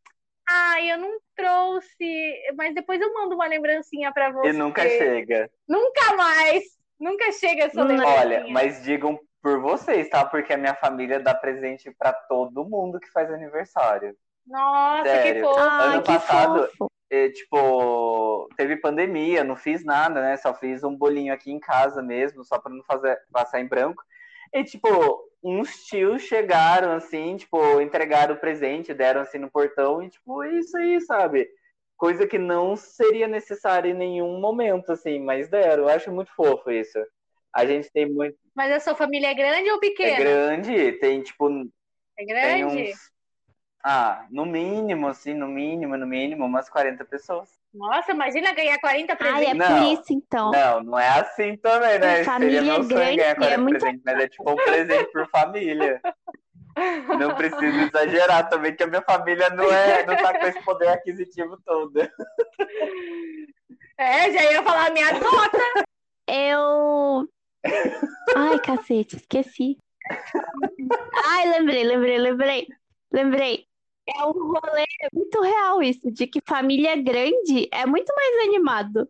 Speaker 2: ah, eu não trouxe, mas depois eu mando uma lembrancinha para você.
Speaker 1: E nunca chega.
Speaker 2: Nunca mais. Nunca chega essa lembrancinha.
Speaker 1: Olha, mas digam por vocês, tá? Porque a minha família dá presente para todo mundo que faz aniversário.
Speaker 2: Nossa, Sério. que fofo.
Speaker 1: Ano passado, tipo, teve pandemia, não fiz nada, né? Só fiz um bolinho aqui em casa mesmo, só para não fazer passar em branco. E, tipo, uns tios chegaram, assim, tipo, entregaram o presente, deram, assim, no portão, e, tipo, é isso aí, sabe? Coisa que não seria necessária em nenhum momento, assim, mas deram. Eu acho muito fofo isso. A gente tem muito.
Speaker 2: Mas a sua família é grande ou
Speaker 1: É
Speaker 2: pequena?
Speaker 1: grande, tem tipo.
Speaker 2: É
Speaker 1: Tem
Speaker 2: grande?
Speaker 1: uns. Ah, no mínimo, assim, no mínimo, no mínimo, umas 40 pessoas.
Speaker 2: Nossa, imagina ganhar 40
Speaker 3: Ai,
Speaker 2: presentes.
Speaker 3: é
Speaker 1: Não.
Speaker 3: por isso então.
Speaker 1: Não, não é assim também, né?
Speaker 3: Família
Speaker 1: Seria meu sonho
Speaker 3: grande,
Speaker 1: ganhar
Speaker 3: é
Speaker 1: 40
Speaker 3: muito-
Speaker 1: presentes, mas é tipo um presente por família. [laughs] Não preciso exagerar também, que a minha família não, é, não tá com esse poder aquisitivo todo.
Speaker 2: É, já ia falar minha nota.
Speaker 3: Eu. [laughs] Ai, cacete, esqueci. Ai, lembrei, lembrei, lembrei. Lembrei. É um rolê muito real isso, de que família grande é muito mais animado.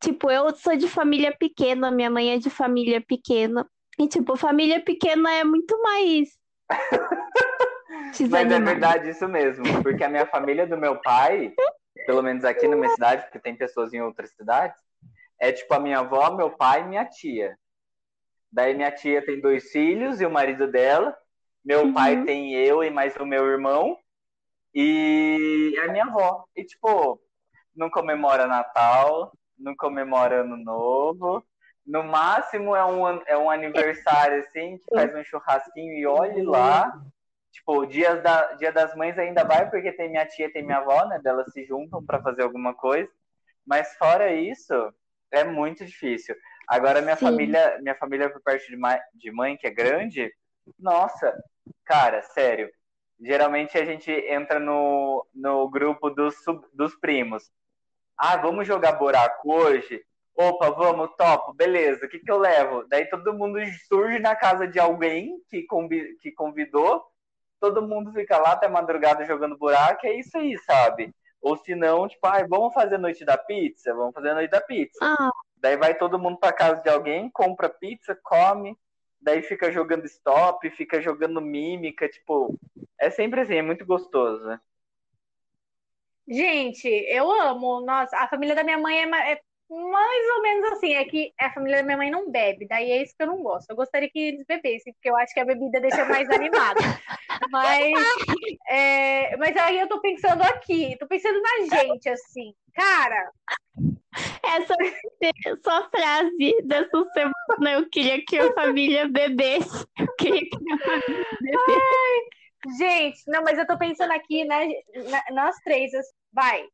Speaker 3: Tipo, eu sou de família pequena, minha mãe é de família pequena. E, tipo, família pequena é muito mais. [laughs]
Speaker 1: Mas é verdade isso mesmo, porque a minha família do meu pai, pelo menos aqui na minha cidade, porque tem pessoas em outras cidades, é tipo a minha avó, meu pai e minha tia. Daí minha tia tem dois filhos e o marido dela. Meu
Speaker 3: Uhum.
Speaker 1: pai tem eu e mais o meu irmão. E a minha avó. E tipo, não comemora Natal, não comemora Ano Novo. No máximo é um, é um aniversário assim, que faz um churrasquinho e olhe lá. Tipo, dias da, dia das mães ainda vai, porque tem minha tia, tem minha avó, né? Delas se juntam para fazer alguma coisa. Mas fora isso, é muito difícil. Agora minha
Speaker 3: Sim.
Speaker 1: família, minha família por parte de, ma- de mãe, que é grande, nossa, cara, sério. Geralmente a gente entra no, no grupo dos, sub- dos primos. Ah, vamos jogar buraco hoje? Opa, vamos, topo, beleza. O que, que eu levo? Daí todo mundo surge na casa de alguém que, convi- que convidou, todo mundo fica lá até madrugada jogando buraco, é isso aí, sabe? Ou se não, tipo, ah, vamos fazer noite da pizza? Vamos fazer noite da pizza.
Speaker 3: Ah,
Speaker 1: Daí vai todo mundo pra casa de alguém, compra pizza, come, daí fica jogando stop, fica jogando mímica, tipo, é sempre assim, é muito gostoso, né?
Speaker 2: Gente, eu amo. Nossa, a família da minha mãe é, é mais ou menos assim. É que a família da minha mãe não bebe, daí é isso que eu não gosto. Eu gostaria que eles bebessem, porque eu acho que a bebida deixa mais animado. [laughs] Mas, é, mas aí eu tô pensando aqui, tô pensando na gente, assim. Cara,
Speaker 3: essa sua frase dessa semana, eu queria que a família bebesse. Eu queria que minha família bebesse.
Speaker 2: gente, não, mas eu tô pensando aqui, né? Nós três, as- vai.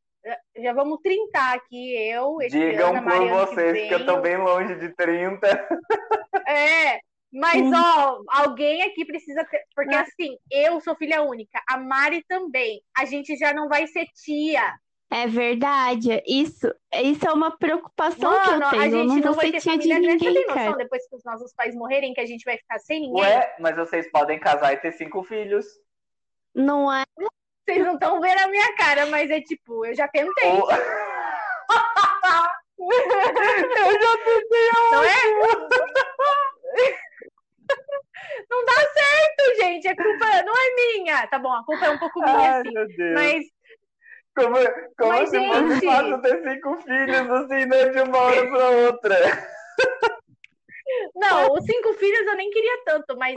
Speaker 2: já- vamos trintar aqui, eu,
Speaker 1: Digam
Speaker 2: Ediana,
Speaker 1: por
Speaker 2: Mariana que
Speaker 1: vocês que eu tô bem longe de 30.
Speaker 2: É, mas
Speaker 3: Hum.
Speaker 2: ó, alguém aqui precisa ter, porque assim, eu sou filha única, a Mari também. A gente já não vai ser tia.
Speaker 3: É verdade. Isso, isso é uma preocupação que eu
Speaker 2: Mano, a
Speaker 3: tenho. Eu
Speaker 2: gente
Speaker 3: não
Speaker 2: não vai ter
Speaker 3: de
Speaker 2: família. Você
Speaker 3: ninguém,
Speaker 2: tem noção depois que os nossos pais morrerem que a gente vai ficar sem ninguém?
Speaker 1: Ué, mas vocês podem casar e ter cinco filhos.
Speaker 3: Não é?
Speaker 2: Vocês não estão vendo a minha cara, mas é tipo, eu já tentei.
Speaker 1: Ou... [laughs] eu já tentei
Speaker 2: Não é? Não dá certo, gente. A culpa não é minha. Tá bom, a culpa é um pouco minha,
Speaker 1: Ai,
Speaker 2: sim.
Speaker 1: meu Deus.
Speaker 2: Mas
Speaker 1: Como, como
Speaker 2: Mas,
Speaker 1: se fosse
Speaker 2: gente-
Speaker 1: fácil ter cinco filhos assim, né, de uma hora pra outra.
Speaker 2: Não, os cinco filhos eu nem queria tanto, mas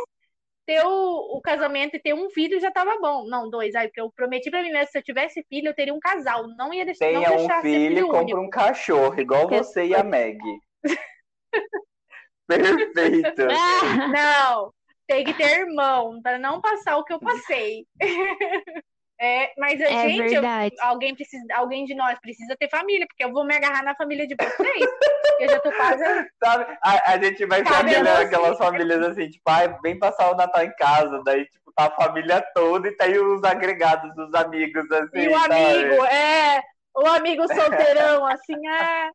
Speaker 2: ter o, o casamento e ter um filho já tava bom. Não, dois. Aí, porque eu prometi pra mim mesmo, se eu tivesse filho, eu teria um casal. Não ia deixar, não
Speaker 1: Tenha
Speaker 2: deixar
Speaker 1: um filho e compra
Speaker 2: único.
Speaker 1: um cachorro, igual você e a Meg. [laughs] Perfeito.
Speaker 3: Ah,
Speaker 2: Não, tem que ter irmão, pra não passar o que eu passei. [laughs] É, mas,
Speaker 3: é
Speaker 2: gente, eu-
Speaker 3: verdade.
Speaker 2: alguém, precisa, alguém de nós precisa ter família, porque eu vou me agarrar na família de vocês. [laughs] eu já tô quase.
Speaker 1: Sabe? A, a gente vai ser
Speaker 2: Cabe a
Speaker 1: aquela-
Speaker 2: você.
Speaker 1: aquelas famílias assim, tipo, ai, vem passar o Natal em casa, daí, tipo, tá a família toda e tem os agregados dos amigos, assim,
Speaker 2: E o
Speaker 1: sabe?
Speaker 2: amigo, é. O amigo [laughs] solteirão, assim, é.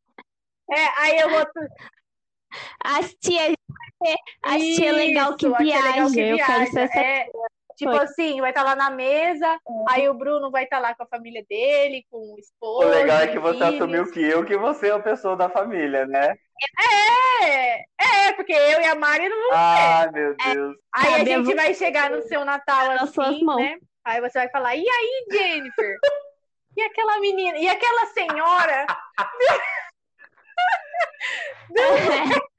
Speaker 2: É, aí eu vou.
Speaker 3: As tias, as tia legal que
Speaker 2: a
Speaker 3: viaja.
Speaker 2: legal que
Speaker 3: Eu quero ser essa.
Speaker 2: é. Tipo
Speaker 3: Foi.
Speaker 2: assim, vai estar lá na mesa, aí o Bruno vai estar lá com a família dele, com o
Speaker 1: O
Speaker 2: esposo.
Speaker 1: legal é que você
Speaker 2: filhos.
Speaker 1: assumiu que eu, que você é a pessoa da família, né?
Speaker 2: É, é, porque eu e a Mari não vamos.
Speaker 1: Ai, meu Deus.
Speaker 2: Aí a gente
Speaker 3: você
Speaker 2: vai chegar no seu Natal assim, né? Aí você vai falar, e aí, Jennifer? [laughs] E aquela menina? E aquela senhora? [laughs]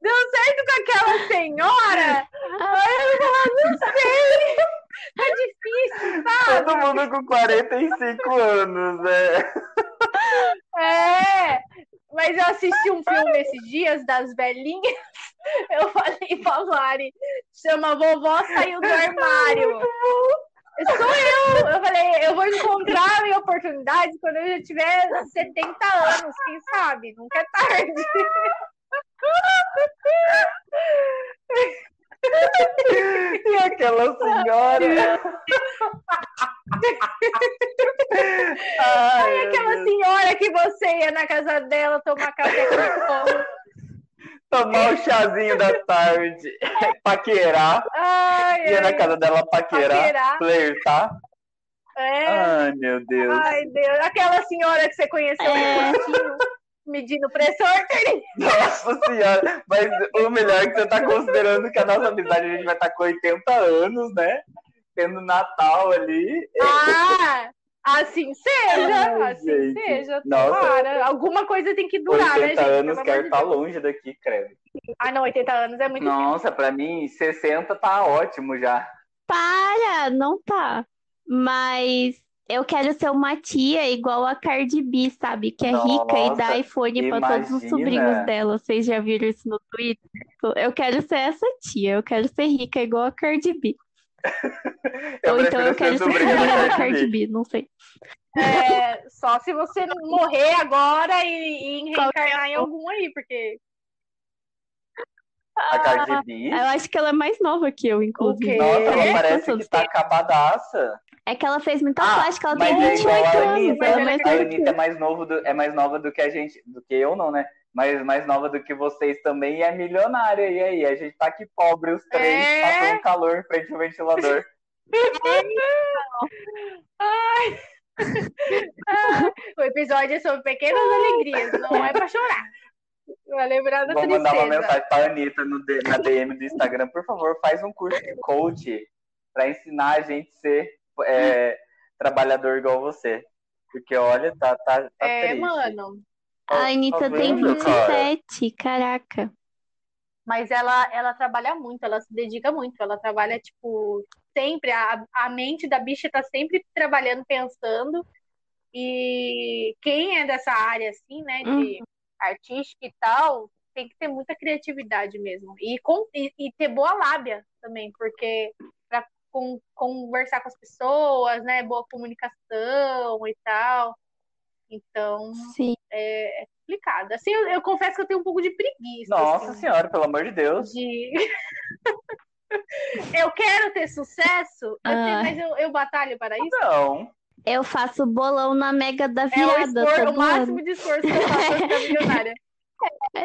Speaker 2: Deu certo com aquela senhora? Aí eu vou falar, não sei. Tá difícil, sabe?
Speaker 1: Todo mundo com 45 anos, né?
Speaker 2: É. Mas eu assisti um filme esses dias das velhinhas. Eu falei pra Mari, chama Vovó Saiu do Armário. Sou eu! Eu falei, eu vou encontrar a minha oportunidade quando eu já tiver 70 anos, quem sabe? Nunca é tarde.
Speaker 1: E aquela senhora. Ai,
Speaker 2: Ai, aquela senhora que você ia na casa dela tomar café com.
Speaker 1: Tomar o chazinho da tarde, [laughs] paquerar,
Speaker 2: Ai,
Speaker 1: ia na
Speaker 2: ai,
Speaker 1: casa dela paquerar,
Speaker 2: Paquerar.
Speaker 1: flertar.
Speaker 2: é.
Speaker 1: Ai, meu Deus.
Speaker 2: Ai, Deus. Aquela senhora que você conheceu
Speaker 3: É.
Speaker 2: no medindo pressor. [laughs]
Speaker 1: Nossa senhora, mas o melhor é que você tá considerando que a nossa amizade a gente vai estar com 80 anos, né? Tendo Natal ali.
Speaker 2: Ah, assim seja.
Speaker 1: Ai,
Speaker 2: assim
Speaker 1: gente.
Speaker 2: seja.
Speaker 1: Nossa.
Speaker 2: Tomara. Alguma coisa tem que durar, né,
Speaker 1: 80
Speaker 2: gente?
Speaker 1: anos
Speaker 2: Pelo
Speaker 1: quero estar
Speaker 2: Deus.
Speaker 1: longe daqui, credo.
Speaker 2: Ah, não, 80 anos é muito tempo.
Speaker 1: Nossa, pra mim, 60 tá ótimo já.
Speaker 3: Para, não tá. Mas eu quero ser uma tia igual a Cardi B, sabe? Que é rica e dá
Speaker 1: Nossa,
Speaker 3: iPhone pra todos os sobrinhos dela. Vocês já viram isso no Twitter? Eu quero ser essa tia. Eu quero ser rica igual a Cardi B. [laughs]
Speaker 1: Eu
Speaker 3: Ou então eu quero ser
Speaker 1: sobrinha
Speaker 3: filha da
Speaker 1: Cardi B.
Speaker 3: Não sei.
Speaker 2: É, só se você morrer agora e, e
Speaker 3: que
Speaker 2: reencarnar em algum aí, porque.
Speaker 1: A Cardi B.
Speaker 3: Eu acho que ela é mais nova que eu, inclusive.
Speaker 2: quê?
Speaker 1: Nossa, ela
Speaker 2: É?
Speaker 1: parece que tá
Speaker 3: anos
Speaker 1: acabadaça.
Speaker 3: É que ela fez muita
Speaker 1: Ah,
Speaker 3: plástica, ela tem
Speaker 1: é
Speaker 3: 28
Speaker 1: igual a
Speaker 3: anos.
Speaker 1: Anitta.
Speaker 3: Ela é
Speaker 2: Mas
Speaker 3: mais
Speaker 1: A Anitta é mais, novo do- é mais nova do que a gente, do que eu não, né? Mas mais nova do que vocês também e é milionária. E aí, a gente tá aqui pobre os três,
Speaker 2: É.
Speaker 1: passando calor em frente ao ventilador. [laughs]
Speaker 2: O episódio é sobre pequenas alegrias, não é pra chorar. Vai lembrar da
Speaker 1: Vou mandar uma
Speaker 2: tristeza.
Speaker 1: mensagem pra Anitta no D- na DM do Instagram. Por favor, faz um curso de coach pra ensinar a gente a ser é, trabalhador igual você. Porque olha, tá, tá, tá
Speaker 2: É,
Speaker 1: triste.
Speaker 2: mano.
Speaker 3: A Anitta tem
Speaker 1: vendo, cara?
Speaker 3: 27, caraca.
Speaker 2: Mas ela, ela trabalha muito, ela se dedica muito. Ela trabalha, tipo, sempre. A, a mente da bicha tá sempre trabalhando, pensando. E quem é dessa área, assim, né, de artística e tal, tem que ter muita criatividade mesmo. E, com, e, e ter boa lábia também, porque con- conversar com as pessoas, né, boa comunicação e tal. Então,
Speaker 3: Sim.
Speaker 2: é, é complicado. Assim, eu, eu confesso que eu tenho um pouco de preguiça.
Speaker 1: Nossa
Speaker 2: assim,
Speaker 1: senhora, pelo amor de Deus.
Speaker 2: de. [laughs] eu quero ter sucesso, eu
Speaker 3: Ah.
Speaker 2: tenho- mas eu, eu batalho para isso.
Speaker 1: Não.
Speaker 3: Eu faço bolão na Mega da
Speaker 2: É o,
Speaker 3: Virada
Speaker 2: esfor- o máximo de esforço que eu faço pra [laughs] milionária.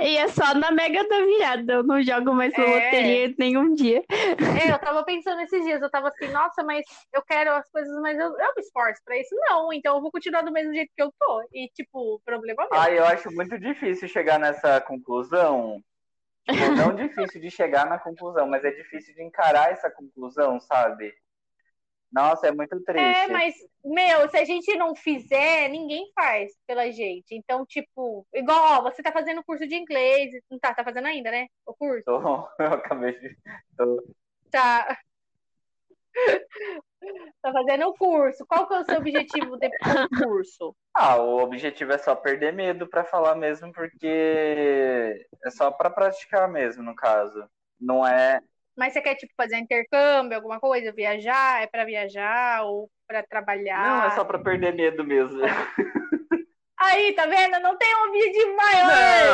Speaker 3: E é só na Mega da Virada. Eu não jogo mais na
Speaker 2: É.
Speaker 3: loteria nenhum dia.
Speaker 2: É, eu tava pensando esses dias, eu tava assim, nossa, mas eu quero as coisas, mas eu, eu me esforço pra isso. Não, então eu vou continuar do mesmo jeito que eu tô. E, tipo, o problema é meu.
Speaker 1: Ai, eu acho muito difícil chegar nessa conclusão. Tipo, não [laughs] difícil de chegar na conclusão, mas é difícil de encarar essa conclusão, sabe? Nossa, é muito triste.
Speaker 2: É, mas, meu, se a gente não fizer, ninguém faz pela gente. Então, tipo, igual, ó, você tá fazendo curso de inglês, não tá, tá fazendo ainda, né? O curso?
Speaker 1: Tô- [laughs] eu acabei de. tô-
Speaker 2: Tá. [laughs] Tá fazendo o curso. Qual que é o seu objetivo depois do curso?
Speaker 1: Ah, o objetivo é só perder medo pra falar mesmo, porque é só pra praticar mesmo, no caso. Não é.
Speaker 2: Mas você quer, tipo, fazer intercâmbio, alguma coisa? Viajar? É pra viajar ou pra trabalhar?
Speaker 1: Não, é só pra perder medo mesmo. [laughs]
Speaker 2: Aí, tá vendo? Não tem um objetivo maior.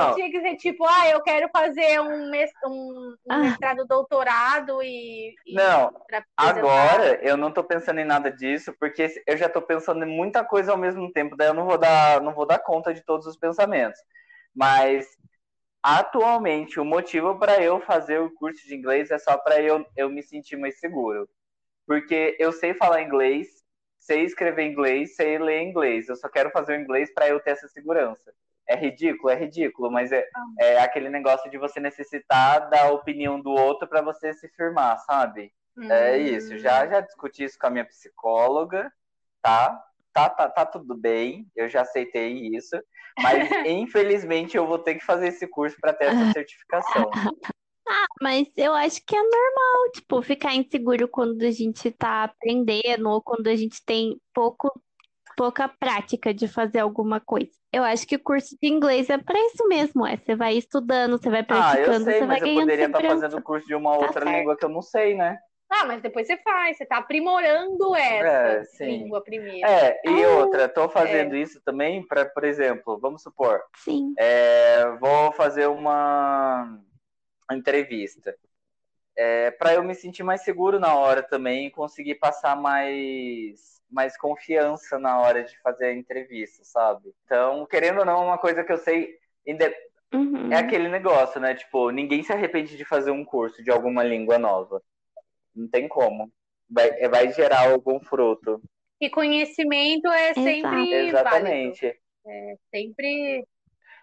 Speaker 1: Não.
Speaker 2: Tinha que ser tipo, ah, eu quero fazer um, mes- um, um
Speaker 3: Ah.
Speaker 2: mestrado, doutorado e. e
Speaker 1: Não. Agora eu não tô pensando em nada disso, porque eu já tô pensando em muita coisa ao mesmo tempo, daí eu não vou dar, não vou dar conta de todos os pensamentos. Mas atualmente o motivo para eu fazer o curso de inglês é só para eu, eu me sentir mais seguro. Porque eu sei falar inglês, sei escrever inglês, sei ler inglês. Eu só quero fazer o inglês para eu ter essa segurança. É ridículo, é ridículo, mas é, é aquele negócio de você necessitar da opinião do outro para você se firmar, sabe? É
Speaker 2: Hum.
Speaker 1: isso, já já discuti isso com a minha psicóloga, tá? Tá, tá, tá tudo bem, eu já aceitei isso, mas [laughs] infelizmente eu vou ter que fazer esse curso para ter essa certificação. [laughs]
Speaker 3: Mas eu acho que é normal, tipo, ficar inseguro quando a gente tá aprendendo ou quando a gente tem pouco, pouca prática de fazer alguma coisa. Eu acho que o curso de inglês é pra isso mesmo, é. Você vai estudando, você vai
Speaker 1: Ah, eu
Speaker 3: praticando,
Speaker 1: sei,
Speaker 3: você vai
Speaker 1: mas eu
Speaker 3: ganhando
Speaker 1: poderia estar
Speaker 3: segurança.
Speaker 1: fazendo curso de uma outra
Speaker 3: certo.
Speaker 1: língua que eu não sei, né?
Speaker 2: Ah, mas depois você faz, você tá aprimorando essa
Speaker 1: É, sim.
Speaker 2: língua primeiro.
Speaker 1: É, e
Speaker 3: Ah,
Speaker 1: outra, tô fazendo isso também para, por exemplo, vamos supor,
Speaker 3: Sim.
Speaker 1: é, vou fazer uma entrevista. É, para eu me sentir mais seguro na hora também e conseguir passar mais, mais confiança na hora de fazer a entrevista, sabe? Então, querendo ou não, uma coisa que eu sei
Speaker 3: Uhum.
Speaker 1: é aquele negócio, né? Tipo, ninguém se arrepende de fazer um curso de alguma língua nova. Não tem como. Vai, é, vai gerar algum fruto.
Speaker 2: E conhecimento é sempre válido.
Speaker 1: Exatamente.
Speaker 2: É sempre.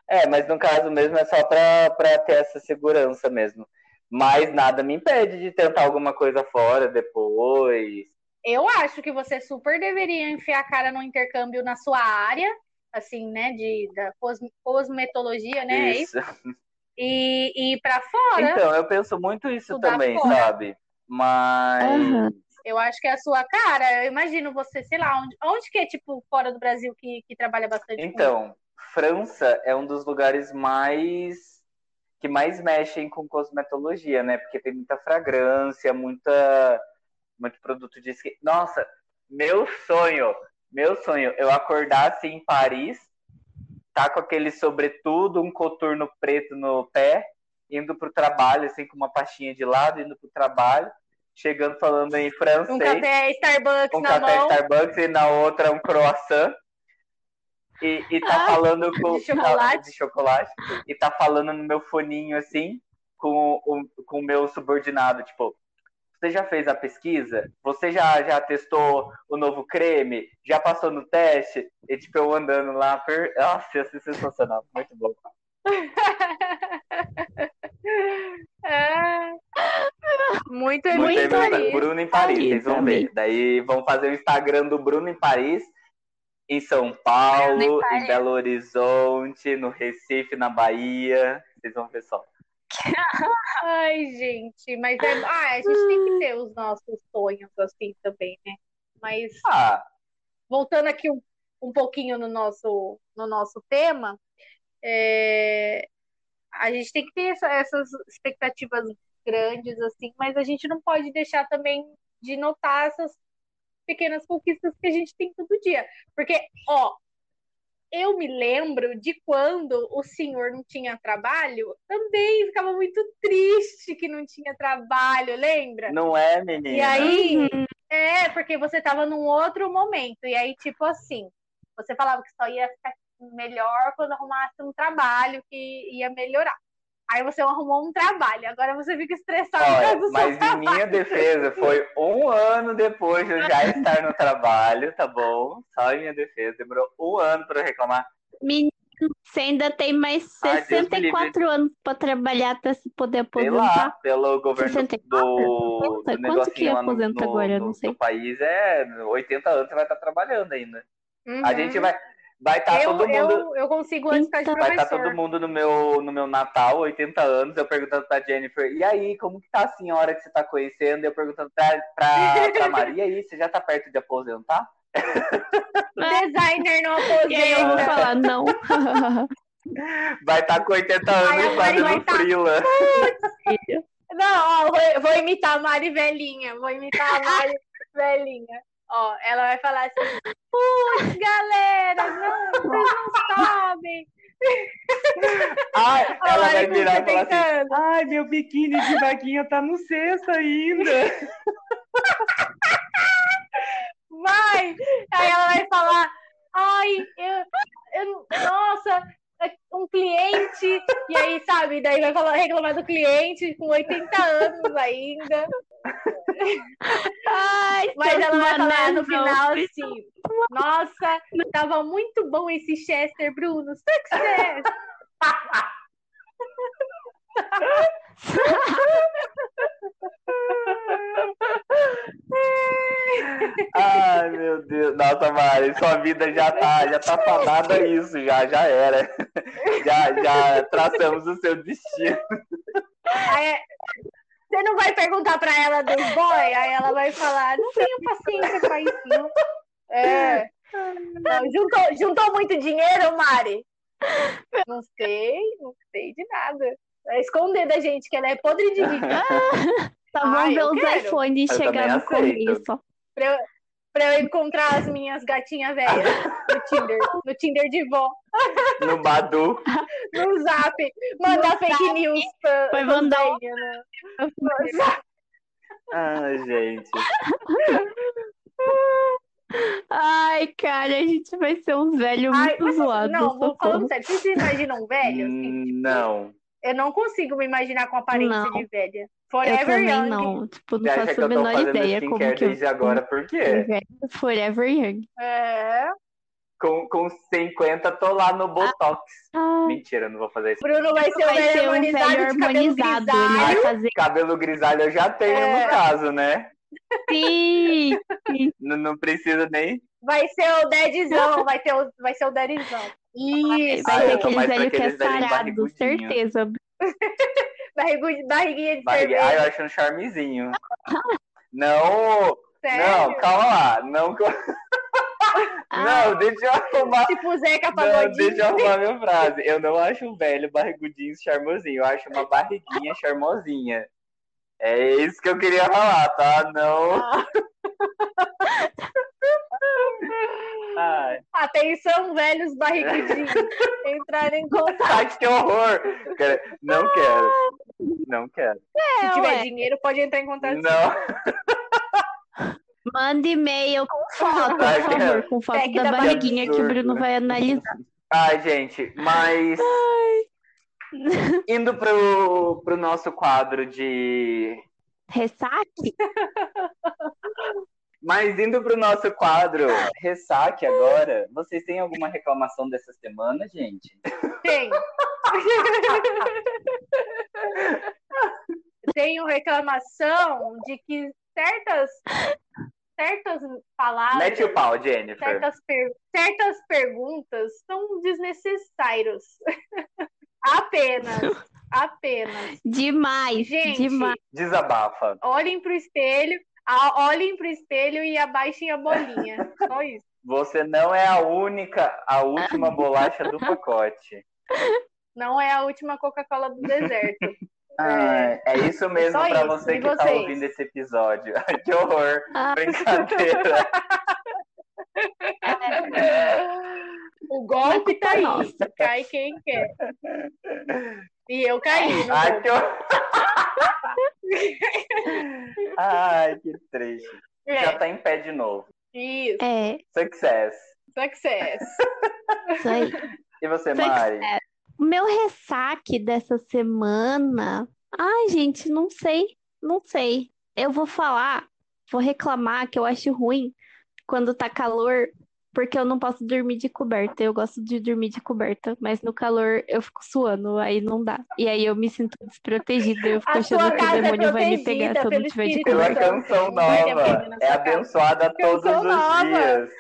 Speaker 1: É, mas no caso mesmo é só pra, pra ter essa segurança mesmo. Mas nada me impede de tentar alguma coisa fora depois.
Speaker 2: Eu acho que você super deveria enfiar a cara no intercâmbio na sua área, assim, né? De da cos- cosmetologia, né? É isso? E, e ir pra fora.
Speaker 1: Então, eu penso muito isso também,
Speaker 2: fora.
Speaker 1: sabe? Mas.
Speaker 3: Aham.
Speaker 2: Eu acho que é a sua cara. Eu imagino você, sei lá, onde, onde que é, tipo, fora do Brasil que, que trabalha bastante com
Speaker 1: Então, França é um dos lugares mais que mais mexem com cosmetologia, né? Porque tem muita fragrância, muita muito produto de skin. Nossa, meu sonho, meu sonho, eu acordar assim em Paris, tá com aquele sobretudo, um coturno preto no pé, indo pro trabalho assim com uma pastinha de lado, indo pro trabalho, chegando falando em francês
Speaker 2: um café Starbucks
Speaker 1: um
Speaker 2: na
Speaker 1: café
Speaker 2: mão.
Speaker 1: Starbucks e na outra um croissant. E, e tá
Speaker 3: Ah,
Speaker 1: falando com
Speaker 2: de chocolate.
Speaker 1: de chocolate. E tá falando no meu foninho assim, com o, com o meu subordinado, tipo, você já fez a pesquisa? Você já, já testou o novo creme? Já passou no teste? E tipo, eu andando lá, per... nossa, ia ser sensacional, muito bom. [laughs]
Speaker 2: É. Muito,
Speaker 1: Muito
Speaker 2: muito
Speaker 1: bem, Bruno,
Speaker 2: Paris.
Speaker 1: Bruno em Paris,
Speaker 3: Paris,
Speaker 1: vocês vão
Speaker 3: amei.
Speaker 1: ver. Daí vão fazer o Instagram do Bruno em Paris, em São Paulo,
Speaker 2: em
Speaker 1: em. Belo Horizonte, no Recife, na Bahia. Vocês vão ver só. [laughs]
Speaker 2: Ai, gente, mas é. Ah, a gente tem que ter os nossos sonhos assim também, né? Mas
Speaker 1: Ah,
Speaker 2: voltando aqui um, um pouquinho no nosso, no nosso tema, é, a gente tem que ter essa- essas expectativas grandes, assim, mas a gente não pode deixar também de notar essas pequenas conquistas que a gente tem todo dia. Porque, ó, eu me lembro de quando o senhor não tinha trabalho, também ficava muito triste que não tinha trabalho, lembra?
Speaker 1: não é, menina?
Speaker 2: E aí,
Speaker 3: Uhum.
Speaker 2: é, porque você tava num outro momento. E aí, tipo assim, você falava que só ia ficar melhor quando arrumasse um trabalho que ia melhorar. Aí você arrumou um trabalho, agora você fica estressado
Speaker 1: Olha,
Speaker 2: do seu
Speaker 1: mas em [laughs]
Speaker 2: trabalho.
Speaker 1: minha defesa, foi um ano depois de eu já estar no trabalho, tá bom? Só em minha defesa. Demorou um ano pra eu reclamar.
Speaker 3: Menino, você ainda tem mais
Speaker 1: Ai, Deus me
Speaker 3: 64 anos pra trabalhar até se poder
Speaker 1: Sei lá,
Speaker 3: aposentar.
Speaker 1: pelo governo
Speaker 3: 64?
Speaker 1: do, do
Speaker 3: quanto
Speaker 1: negocinho
Speaker 3: que aposenta
Speaker 1: no-
Speaker 3: agora? Eu
Speaker 1: no-
Speaker 3: não sei.
Speaker 1: no país, é 80 anos você vai estar trabalhando ainda. A
Speaker 2: Uhum.
Speaker 1: gente vai vai estar
Speaker 2: eu,
Speaker 1: todo mundo
Speaker 2: eu, eu consigo antes ficar de
Speaker 3: Então-
Speaker 1: vai estar
Speaker 2: professor.
Speaker 1: todo mundo no meu no meu Natal, 80 anos, eu perguntando pra Jennifer, e aí, como que tá a senhora que você tá conhecendo? Eu perguntando pra, pra, pra [laughs] Maria, e aí, você já tá perto de aposentar? [laughs]
Speaker 2: Designer não
Speaker 3: E aí eu vou
Speaker 2: aposenta.
Speaker 3: falar, não. [laughs]
Speaker 1: Vai estar com 80
Speaker 2: Ai, a
Speaker 1: anos
Speaker 2: Mari vai
Speaker 1: fazendo
Speaker 2: tá-
Speaker 1: frila.
Speaker 2: Não, ó, vou, vou imitar a Mari velhinha. Vou imitar a Mari velhinha. Ó, ela vai falar assim: Putz, galera, não, vocês não sabem. [laughs]
Speaker 1: Ai, ela vai virar e falar
Speaker 2: 70
Speaker 1: assim, ai, meu biquíni de vaquinha tá no cesto ainda. [laughs]
Speaker 2: Vai! Aí ela vai falar: Ai, eu, eu nossa, é um cliente. E aí, sabe, daí vai falar, reclamar do cliente com 80 anos ainda.
Speaker 3: Ai, [laughs]
Speaker 2: Mas ela vai falar no final assim: Nossa, tava muito bom esse Chester, Bruno. Success! [laughs]
Speaker 1: Ai, meu Deus. Nossa, Mari, sua vida já tá, já tá fadada a isso, já, já era. Já, já traçamos o seu destino.
Speaker 2: Aí, você não vai perguntar pra ela dos boy? Aí ela vai falar: Não tenho paciência pra isso, não. É. Não, juntou, juntou muito dinheiro, Mari? Não sei, não sei de nada. Vai esconder da gente que ela é podre de rica. [laughs]
Speaker 3: Tá, vamos ver os iPhones
Speaker 1: Eu
Speaker 3: chegar no
Speaker 1: também aceito.
Speaker 3: começo.
Speaker 2: pra, eu, pra eu encontrar as minhas gatinhas velhas no Tinder. No Tinder de vó.
Speaker 1: No Badu.
Speaker 2: No Zap. Mandar fake news pra,
Speaker 3: Vai
Speaker 2: pras
Speaker 3: mandar um-
Speaker 2: né? No Zap.
Speaker 1: Ai, gente.
Speaker 3: Ai, cara, a gente vai ser uns velhos
Speaker 2: Ai,
Speaker 3: muito
Speaker 2: mas,
Speaker 3: zoados.
Speaker 2: não, vou falando sério. Vocês imaginam um velho? assim,
Speaker 1: Hum,
Speaker 2: tipo,
Speaker 1: Não.
Speaker 2: Eu não consigo me imaginar com aparência
Speaker 3: Não.
Speaker 2: de velha.
Speaker 3: Eu
Speaker 2: Forever
Speaker 3: também
Speaker 2: Young.
Speaker 3: não. Tipo, não faço a
Speaker 1: eu
Speaker 3: menor ideia como que eu
Speaker 1: desde agora? Por quê?
Speaker 3: Forever Young.
Speaker 2: É.
Speaker 1: Com, com 50 tô lá no Botox.
Speaker 3: Ah,
Speaker 1: Mentira, eu não vou fazer isso.
Speaker 2: Bruno vai ser o
Speaker 3: vai ser um
Speaker 2: harmonizado
Speaker 3: velho
Speaker 2: de cabelo
Speaker 3: harmonizado. Ele vai
Speaker 2: grisalho.
Speaker 3: fazer
Speaker 1: Cabelo grisalho eu já tenho
Speaker 2: É.
Speaker 1: no caso, né?
Speaker 3: sim. [laughs]
Speaker 1: Não, não precisa nem.
Speaker 2: Vai ser o Deadzão. Vai, ter o, vai ser o Deadzão. Isso.
Speaker 3: Vai
Speaker 1: Ah,
Speaker 3: ter
Speaker 1: eu tô
Speaker 3: aquele
Speaker 1: mais pra
Speaker 3: velho que é
Speaker 1: aqueles
Speaker 3: sarado, certeza. [laughs]
Speaker 2: Barrigu- barriguinha de
Speaker 1: Barriga. Ah, eu acho um charmezinho. Não,
Speaker 2: Sério?
Speaker 1: não, calma lá. Não, [laughs]
Speaker 3: Ah,
Speaker 1: não deixa eu arrumar.
Speaker 2: Tipo Zeca
Speaker 1: Não, deixa eu arrumar [laughs] minha frase. Eu não acho um velho barrigudinho charmosinho. Eu acho uma barriguinha charmosinha. É isso que eu queria falar, tá? Não. Ai,
Speaker 2: Atenção, velhos barrigudinhos. Entrarem em contato.
Speaker 1: ai, que horror. Não quero. Não quero.
Speaker 2: Se
Speaker 3: é,
Speaker 2: tiver
Speaker 3: ué.
Speaker 2: dinheiro, pode entrar em contato.
Speaker 1: Não.
Speaker 3: Manda e-mail com foto,
Speaker 1: Ai,
Speaker 3: por
Speaker 1: quero.
Speaker 3: favor, com foto da
Speaker 2: da
Speaker 3: barriguinha que o
Speaker 1: absurdo.
Speaker 3: Bruno vai analisar.
Speaker 1: Ai, gente, mas. Indo pro, pro nosso quadro de.
Speaker 3: Ressaque? [laughs]
Speaker 1: Mas indo pro nosso quadro Ressaque agora, vocês têm alguma reclamação dessa semana, gente?
Speaker 2: Tem. [laughs] Tenho reclamação de que certas, certas palavras,
Speaker 1: Mete o pau, Jennifer.
Speaker 2: certas, per- certas perguntas são desnecessárias. [laughs] apenas. Apenas.
Speaker 3: Demais,
Speaker 2: Gente,
Speaker 3: demais.
Speaker 1: Desabafa.
Speaker 2: olhem pro espelho, olhem pro espelho e abaixem a bolinha. Só isso.
Speaker 1: Você não é a única, a última bolacha do pacote.
Speaker 2: Não é a última Coca-Cola do deserto.
Speaker 1: Ai, [laughs] é isso mesmo
Speaker 2: isso.
Speaker 1: você que tá
Speaker 2: vocês?
Speaker 1: ouvindo esse episódio. [laughs] Que horror.
Speaker 3: Ah.
Speaker 1: Brincadeira. [laughs]
Speaker 2: O golpe tá aí.
Speaker 3: Nossa.
Speaker 2: Cai quem quer. E eu caí.
Speaker 1: Ai, que horror. [laughs] Ai, que triste. Já
Speaker 2: É,
Speaker 1: tá em pé de novo.
Speaker 2: isso.
Speaker 3: É,
Speaker 1: Success.
Speaker 2: Success.
Speaker 3: isso aí. [laughs]
Speaker 1: E você,
Speaker 3: Success.
Speaker 1: Mari?
Speaker 3: O meu ressaque dessa semana. Ai, gente, não sei. Não sei. Eu vou falar, vou reclamar que eu acho ruim quando tá calor, porque eu não posso dormir de coberta. Eu gosto de dormir de coberta, mas no calor eu fico suando, aí não dá. E aí eu me sinto desprotegida, eu fico
Speaker 2: A
Speaker 3: achando
Speaker 2: sua
Speaker 3: que o
Speaker 2: casa é
Speaker 3: demônio vai me pegar se eu não tiver de coberta.
Speaker 2: Santo.
Speaker 1: canção
Speaker 2: Vai ter
Speaker 1: nova. É abençoada todos
Speaker 2: Canção
Speaker 1: os
Speaker 2: nova.
Speaker 1: dias.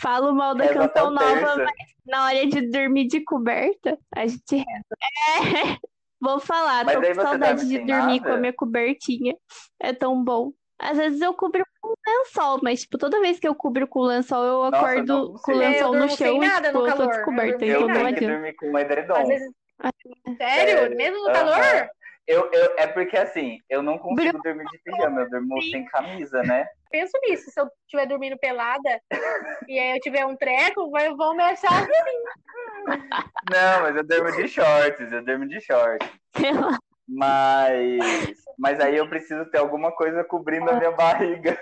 Speaker 3: Falo mal da canção nova, mas na hora de dormir de coberta, a gente reza. É, [laughs] vou falar,
Speaker 1: Mas
Speaker 3: tô com saudade de dormir
Speaker 1: nada?
Speaker 3: com a minha cobertinha. É tão bom. Às vezes eu cubro com lençol, mas tipo, toda vez que eu cubro com lençol, eu
Speaker 1: Nossa,
Speaker 3: acordo
Speaker 1: não
Speaker 3: com lençol
Speaker 2: Eu
Speaker 3: no chão e
Speaker 2: nada
Speaker 3: tipo,
Speaker 2: no
Speaker 3: eu tô
Speaker 2: calor. Eu
Speaker 3: descoberta, então
Speaker 1: Eu
Speaker 3: não
Speaker 1: tenho
Speaker 2: nada.
Speaker 1: que dormir com um edredom.
Speaker 2: Vezes. Sério?
Speaker 1: Sério?
Speaker 2: Mesmo no
Speaker 1: Aham.
Speaker 2: calor?
Speaker 1: Eu, eu, é porque assim, eu não consigo dormir de pijama, eu durmo sem camisa, né?
Speaker 2: Penso nisso. Se eu estiver dormindo pelada e aí eu tiver um treco, vai- vão me achar assim.
Speaker 1: Não, mas eu durmo de shorts, eu durmo de shorts. [laughs] Mas, mas aí eu preciso ter alguma coisa cobrindo a minha barriga.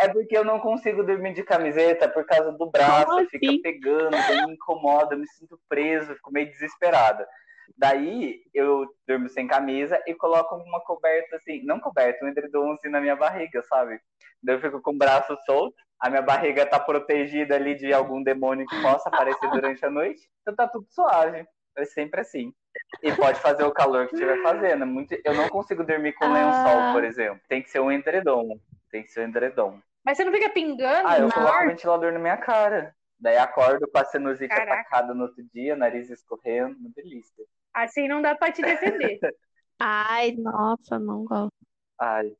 Speaker 1: É porque eu não consigo dormir de camiseta por causa do braço, fica pegando, me incomoda, me sinto preso, fico meio desesperada. Daí eu durmo sem camisa e coloco uma coberta assim, não coberta, um edredom assim na minha barriga, sabe? Daí eu fico com o braço solto, a minha barriga tá protegida ali de algum demônio que possa aparecer durante a noite, então tá tudo suave. É sempre assim. E pode fazer o calor que estiver fazendo. Muito... Eu não consigo dormir com lençol,
Speaker 3: Ah.
Speaker 1: por exemplo. Tem que ser um edredom. Tem que ser um edredom.
Speaker 2: Mas você não fica pingando
Speaker 1: Ah, eu coloco o
Speaker 2: ar?
Speaker 1: ventilador na minha cara. Daí acordo com a sinusite
Speaker 2: Caraca.
Speaker 1: atacada no outro dia, nariz escorrendo, uma delícia.
Speaker 2: Assim não dá pra te defender. [laughs]
Speaker 3: Ai, nossa, não gosto.
Speaker 1: Ai.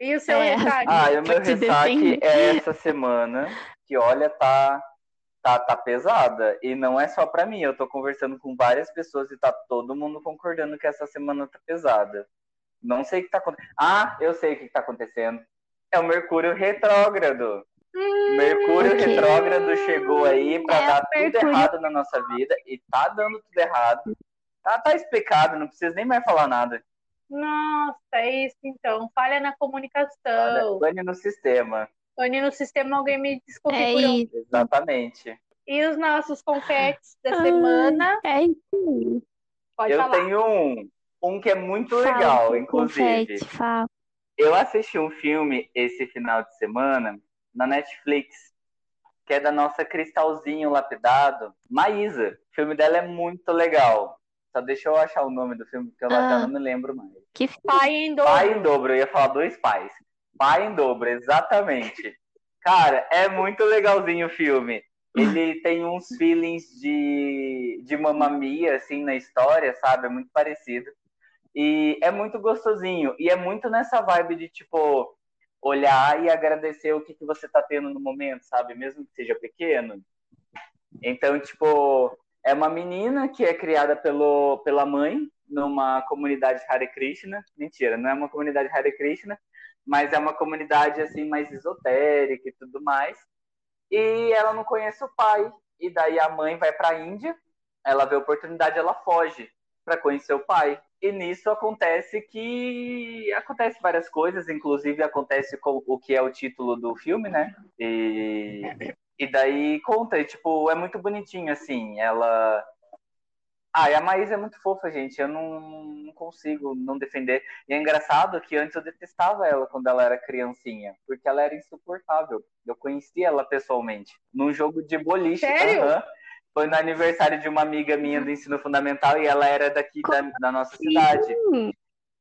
Speaker 2: E o seu
Speaker 3: É.
Speaker 2: ressaque?
Speaker 1: Ah, o meu ressaque é essa semana que, olha, tá, tá, tá pesada. E não é só para mim, eu tô conversando com várias pessoas e tá todo mundo concordando que essa semana tá pesada. Não sei o que tá acontecendo. Ah, eu sei o que tá acontecendo. É o Mercúrio retrógrado.
Speaker 2: Hum,
Speaker 1: Mercúrio
Speaker 3: ok.
Speaker 1: retrógrado chegou aí pra
Speaker 3: É,
Speaker 1: dar tudo errado na nossa vida e tá dando tudo errado. Tá, tá explicado, não precisa nem mais falar nada.
Speaker 2: Nossa, é isso então. Falha na comunicação.
Speaker 1: pane no sistema.
Speaker 2: Pane no sistema, alguém me
Speaker 3: É
Speaker 2: desconfigurou.
Speaker 3: isso.
Speaker 1: Exatamente.
Speaker 2: E os nossos confetes da
Speaker 3: Ai.
Speaker 2: semana?
Speaker 3: É isso.
Speaker 2: Pode
Speaker 1: eu
Speaker 2: falar.
Speaker 1: tenho um, um que é muito
Speaker 3: Fala,
Speaker 1: legal, inclusive.
Speaker 3: confete, fala.
Speaker 1: Eu assisti um filme esse final de semana na Netflix, que é da nossa Cristalzinho Lapidado, Maísa. O filme dela é muito legal. Só deixa eu achar o nome do filme, porque eu
Speaker 3: Ah.
Speaker 1: já não me lembro mais.
Speaker 3: Que
Speaker 2: Pai em dobro.
Speaker 1: Pai em dobro, eu ia falar dois pais. Pai em dobro, exatamente. Cara, é muito legalzinho o filme. Ele tem uns feelings de, de Mamma Mia, assim, na história, sabe? É muito parecido. E é muito gostosinho. E é muito nessa vibe de, tipo, olhar e agradecer o que, que você tá tendo no momento, sabe? Mesmo que seja pequeno. Então, tipo, é uma menina que é criada pelo, pela mãe numa comunidade Hare Krishna. Mentira, não é uma comunidade Hare Krishna, mas é uma comunidade assim mais esotérica e tudo mais. E ela não conhece o pai. E daí a mãe vai para a Índia, ela vê a oportunidade, ela foge para conhecer o pai. E nisso acontece que acontece várias coisas, inclusive acontece com o que é o título do filme, né? E, e daí conta, e, tipo, é muito bonitinho assim. Ela ah, e a Maísa é muito fofa, gente. Eu não, não consigo não defender. E é engraçado que antes eu detestava ela quando ela era criancinha, porque ela era insuportável. Eu conheci ela pessoalmente, num jogo de boliche.
Speaker 2: Sério?
Speaker 1: aham. Foi no aniversário de uma amiga minha do ensino fundamental e ela era daqui da, da nossa cidade.
Speaker 3: Hum,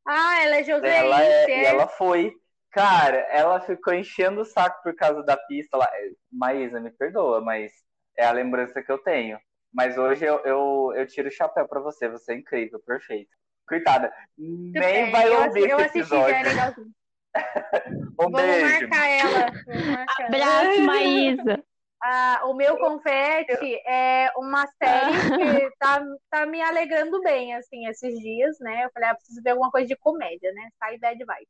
Speaker 2: Ah, ela é Joséice.
Speaker 1: Ela é, e
Speaker 2: é.
Speaker 1: ela foi. Cara, ela ficou enchendo o saco por causa da pista lá. Maísa, me perdoa, mas é a lembrança que eu tenho. Mas hoje eu, eu, eu tiro o chapéu pra você. Você é incrível, perfeito. Coitada, nem
Speaker 2: É,
Speaker 1: vai
Speaker 2: eu,
Speaker 1: ouvir
Speaker 2: eu
Speaker 1: esse
Speaker 2: assisti, já é
Speaker 1: episódio.
Speaker 2: legalzinho. [laughs]
Speaker 1: Um
Speaker 2: Vamos
Speaker 1: beijo.
Speaker 2: marcar ela. Vamos marcar.
Speaker 3: Abraço, Maísa. [laughs]
Speaker 2: Ah, o meu confete é uma série que [laughs] tá, tá me alegrando bem, assim, esses dias, né? Eu falei, ah, preciso ver alguma coisa de comédia, né? Sai bad vibe.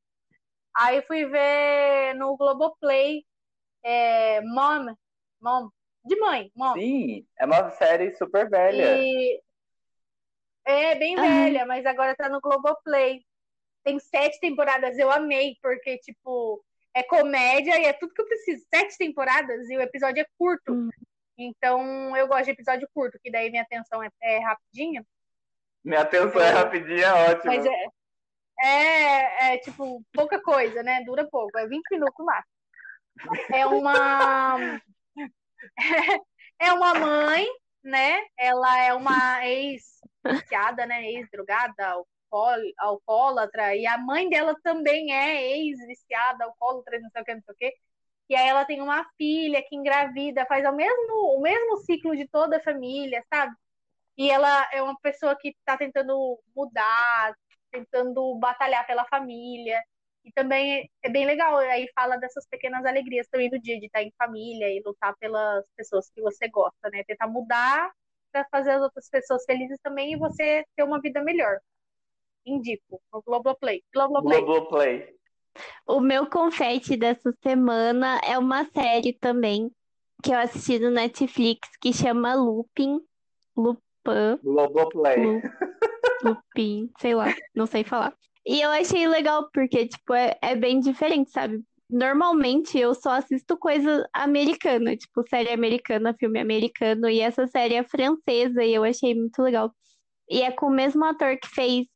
Speaker 2: Aí fui ver no Globoplay é, Mom, Mom, de mãe, Mom.
Speaker 1: Sim, é uma série super velha.
Speaker 2: E é bem
Speaker 3: Aham.
Speaker 2: velha, mas agora tá no Globoplay. Tem sete temporadas, eu amei, porque, tipo, é comédia e é tudo que eu preciso. Sete temporadas e o episódio é curto.
Speaker 3: Hum.
Speaker 2: Então, eu gosto de episódio curto, que daí minha atenção é, é rapidinha.
Speaker 1: Minha atenção é rapidinha, é ótimo.
Speaker 2: Mas é, é, é, tipo, pouca coisa, né? Dura pouco, é 20 minutos máximo. É uma. [laughs] É uma mãe, né? Ela é uma ex-viciada, né? Ex-drogada, alcoól- alcoólatra, e a mãe dela também é ex-viciada, alcoólatra, não sei o que, não sei o que. E aí ela tem uma filha que engravida, faz o mesmo, o mesmo ciclo de toda a família, sabe? E ela é uma pessoa que tá tentando mudar, tentando batalhar pela família. E também é bem legal, aí fala dessas pequenas alegrias também do dia, de estar em família e lutar pelas pessoas que você gosta, né? Tentar mudar para fazer as outras pessoas felizes também e você ter uma vida melhor. Indico, no Globoplay. Globoplay.
Speaker 1: Globoplay.
Speaker 3: O meu confete dessa semana é uma série também que eu assisti no Netflix que chama Lupin. Lupin.
Speaker 1: Globoplay.
Speaker 3: Lu- Lupin, sei lá, não sei falar. E eu achei legal porque, tipo, é, é bem diferente, sabe? Normalmente eu só assisto coisa americana, tipo, série americana, filme americano, e essa série é francesa e eu achei muito legal. E é com o mesmo ator que fez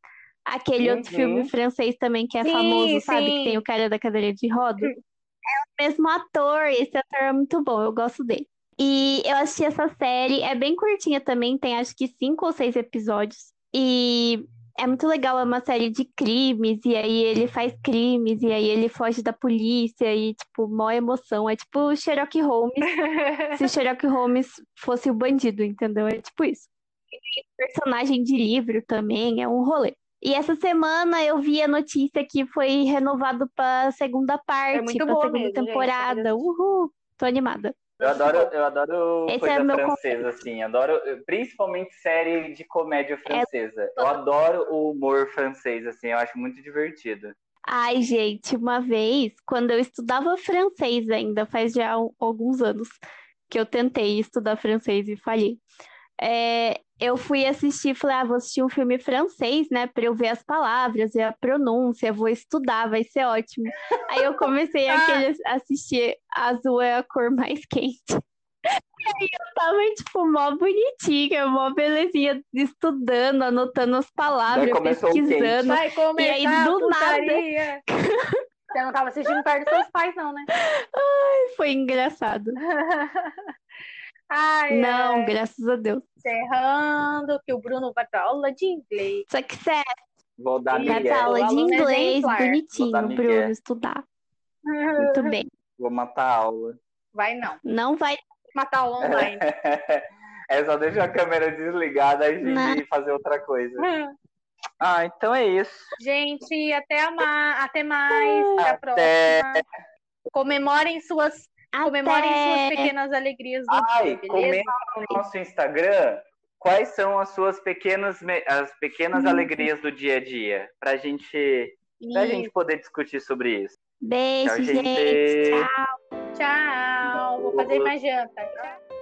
Speaker 3: aquele outro
Speaker 1: Uhum.
Speaker 3: filme francês também que é
Speaker 2: Sim,
Speaker 3: famoso, sabe?
Speaker 2: sim.
Speaker 3: Que tem o cara da cadeira de rodas. É o mesmo ator, esse ator é muito bom, eu gosto dele. E eu assisti essa série, é bem curtinha também, tem acho que cinco ou seis episódios. E é muito legal, é uma série de crimes, e aí ele faz crimes, e aí ele foge da polícia, e tipo, mó emoção. É tipo o Sherlock Holmes, [laughs] se o Sherlock Holmes fosse o bandido, entendeu? É tipo isso. E personagem de livro também, é um rolê. E essa semana eu vi a notícia que foi renovado pra segunda parte,
Speaker 2: muito
Speaker 3: pra
Speaker 2: boa
Speaker 3: segunda
Speaker 2: mesmo, gente,
Speaker 3: temporada.
Speaker 2: assistir.
Speaker 3: Uhul! Tô animada.
Speaker 1: Eu adoro, eu adoro
Speaker 3: Esse
Speaker 1: coisa
Speaker 3: é
Speaker 1: francesa, assim. Adoro, principalmente série de
Speaker 3: É
Speaker 1: comédia francesa. Eu adoro o humor francês, assim. Eu acho muito divertido.
Speaker 3: Ai, gente, uma vez, quando eu estudava francês ainda, faz já al- alguns anos que eu tentei estudar francês e falhei. É, eu fui assistir, falei, ah, vou assistir um filme francês, né, para eu ver as palavras, ver a pronúncia, vou estudar, vai ser ótimo. Aí eu comecei [laughs]
Speaker 2: Ah.
Speaker 3: aquele assistir Azul é a cor mais quente. E aí eu tava, tipo, mó bonitinha, mó belezinha, estudando, anotando as palavras, pesquisando.
Speaker 2: Vai começar
Speaker 3: aí, do
Speaker 2: putaria. [laughs] Você não tava assistindo perto dos seus pais, não, né?
Speaker 3: Foi engraçado. [laughs]
Speaker 2: Ai,
Speaker 3: Não,
Speaker 2: ai.
Speaker 3: graças a Deus.
Speaker 2: Encerrando, que o Bruno vai pra aula de inglês.
Speaker 3: Só que sério,
Speaker 1: Vou dar
Speaker 3: vai pra aula de inglês,
Speaker 2: exemplar.
Speaker 1: Vou dar
Speaker 3: bonitinho. Bruno, estudar. [laughs] Muito bem.
Speaker 1: Vou matar a aula.
Speaker 2: Vai não.
Speaker 3: Não vai.
Speaker 2: Matar aula online. [laughs]
Speaker 1: É só deixar a câmera desligada e
Speaker 3: Não.
Speaker 1: fazer outra coisa. [laughs] Ah, então é isso.
Speaker 2: Gente, até, a ma... até mais. Até a
Speaker 1: Até.
Speaker 2: próxima. Comemorem suas, comemorem suas
Speaker 3: Até.
Speaker 2: pequenas alegrias do
Speaker 1: Ai,
Speaker 2: dia, beleza?
Speaker 1: comenta no nosso Instagram quais são as suas pequenas, as pequenas
Speaker 3: Hum.
Speaker 1: alegrias do dia a dia. Pra gente, pra gente poder discutir sobre isso.
Speaker 3: Beijo,
Speaker 1: Tchau,
Speaker 3: gente.
Speaker 1: gente.
Speaker 3: Tchau.
Speaker 2: Tchau. Vou fazer mais janta. Tchau.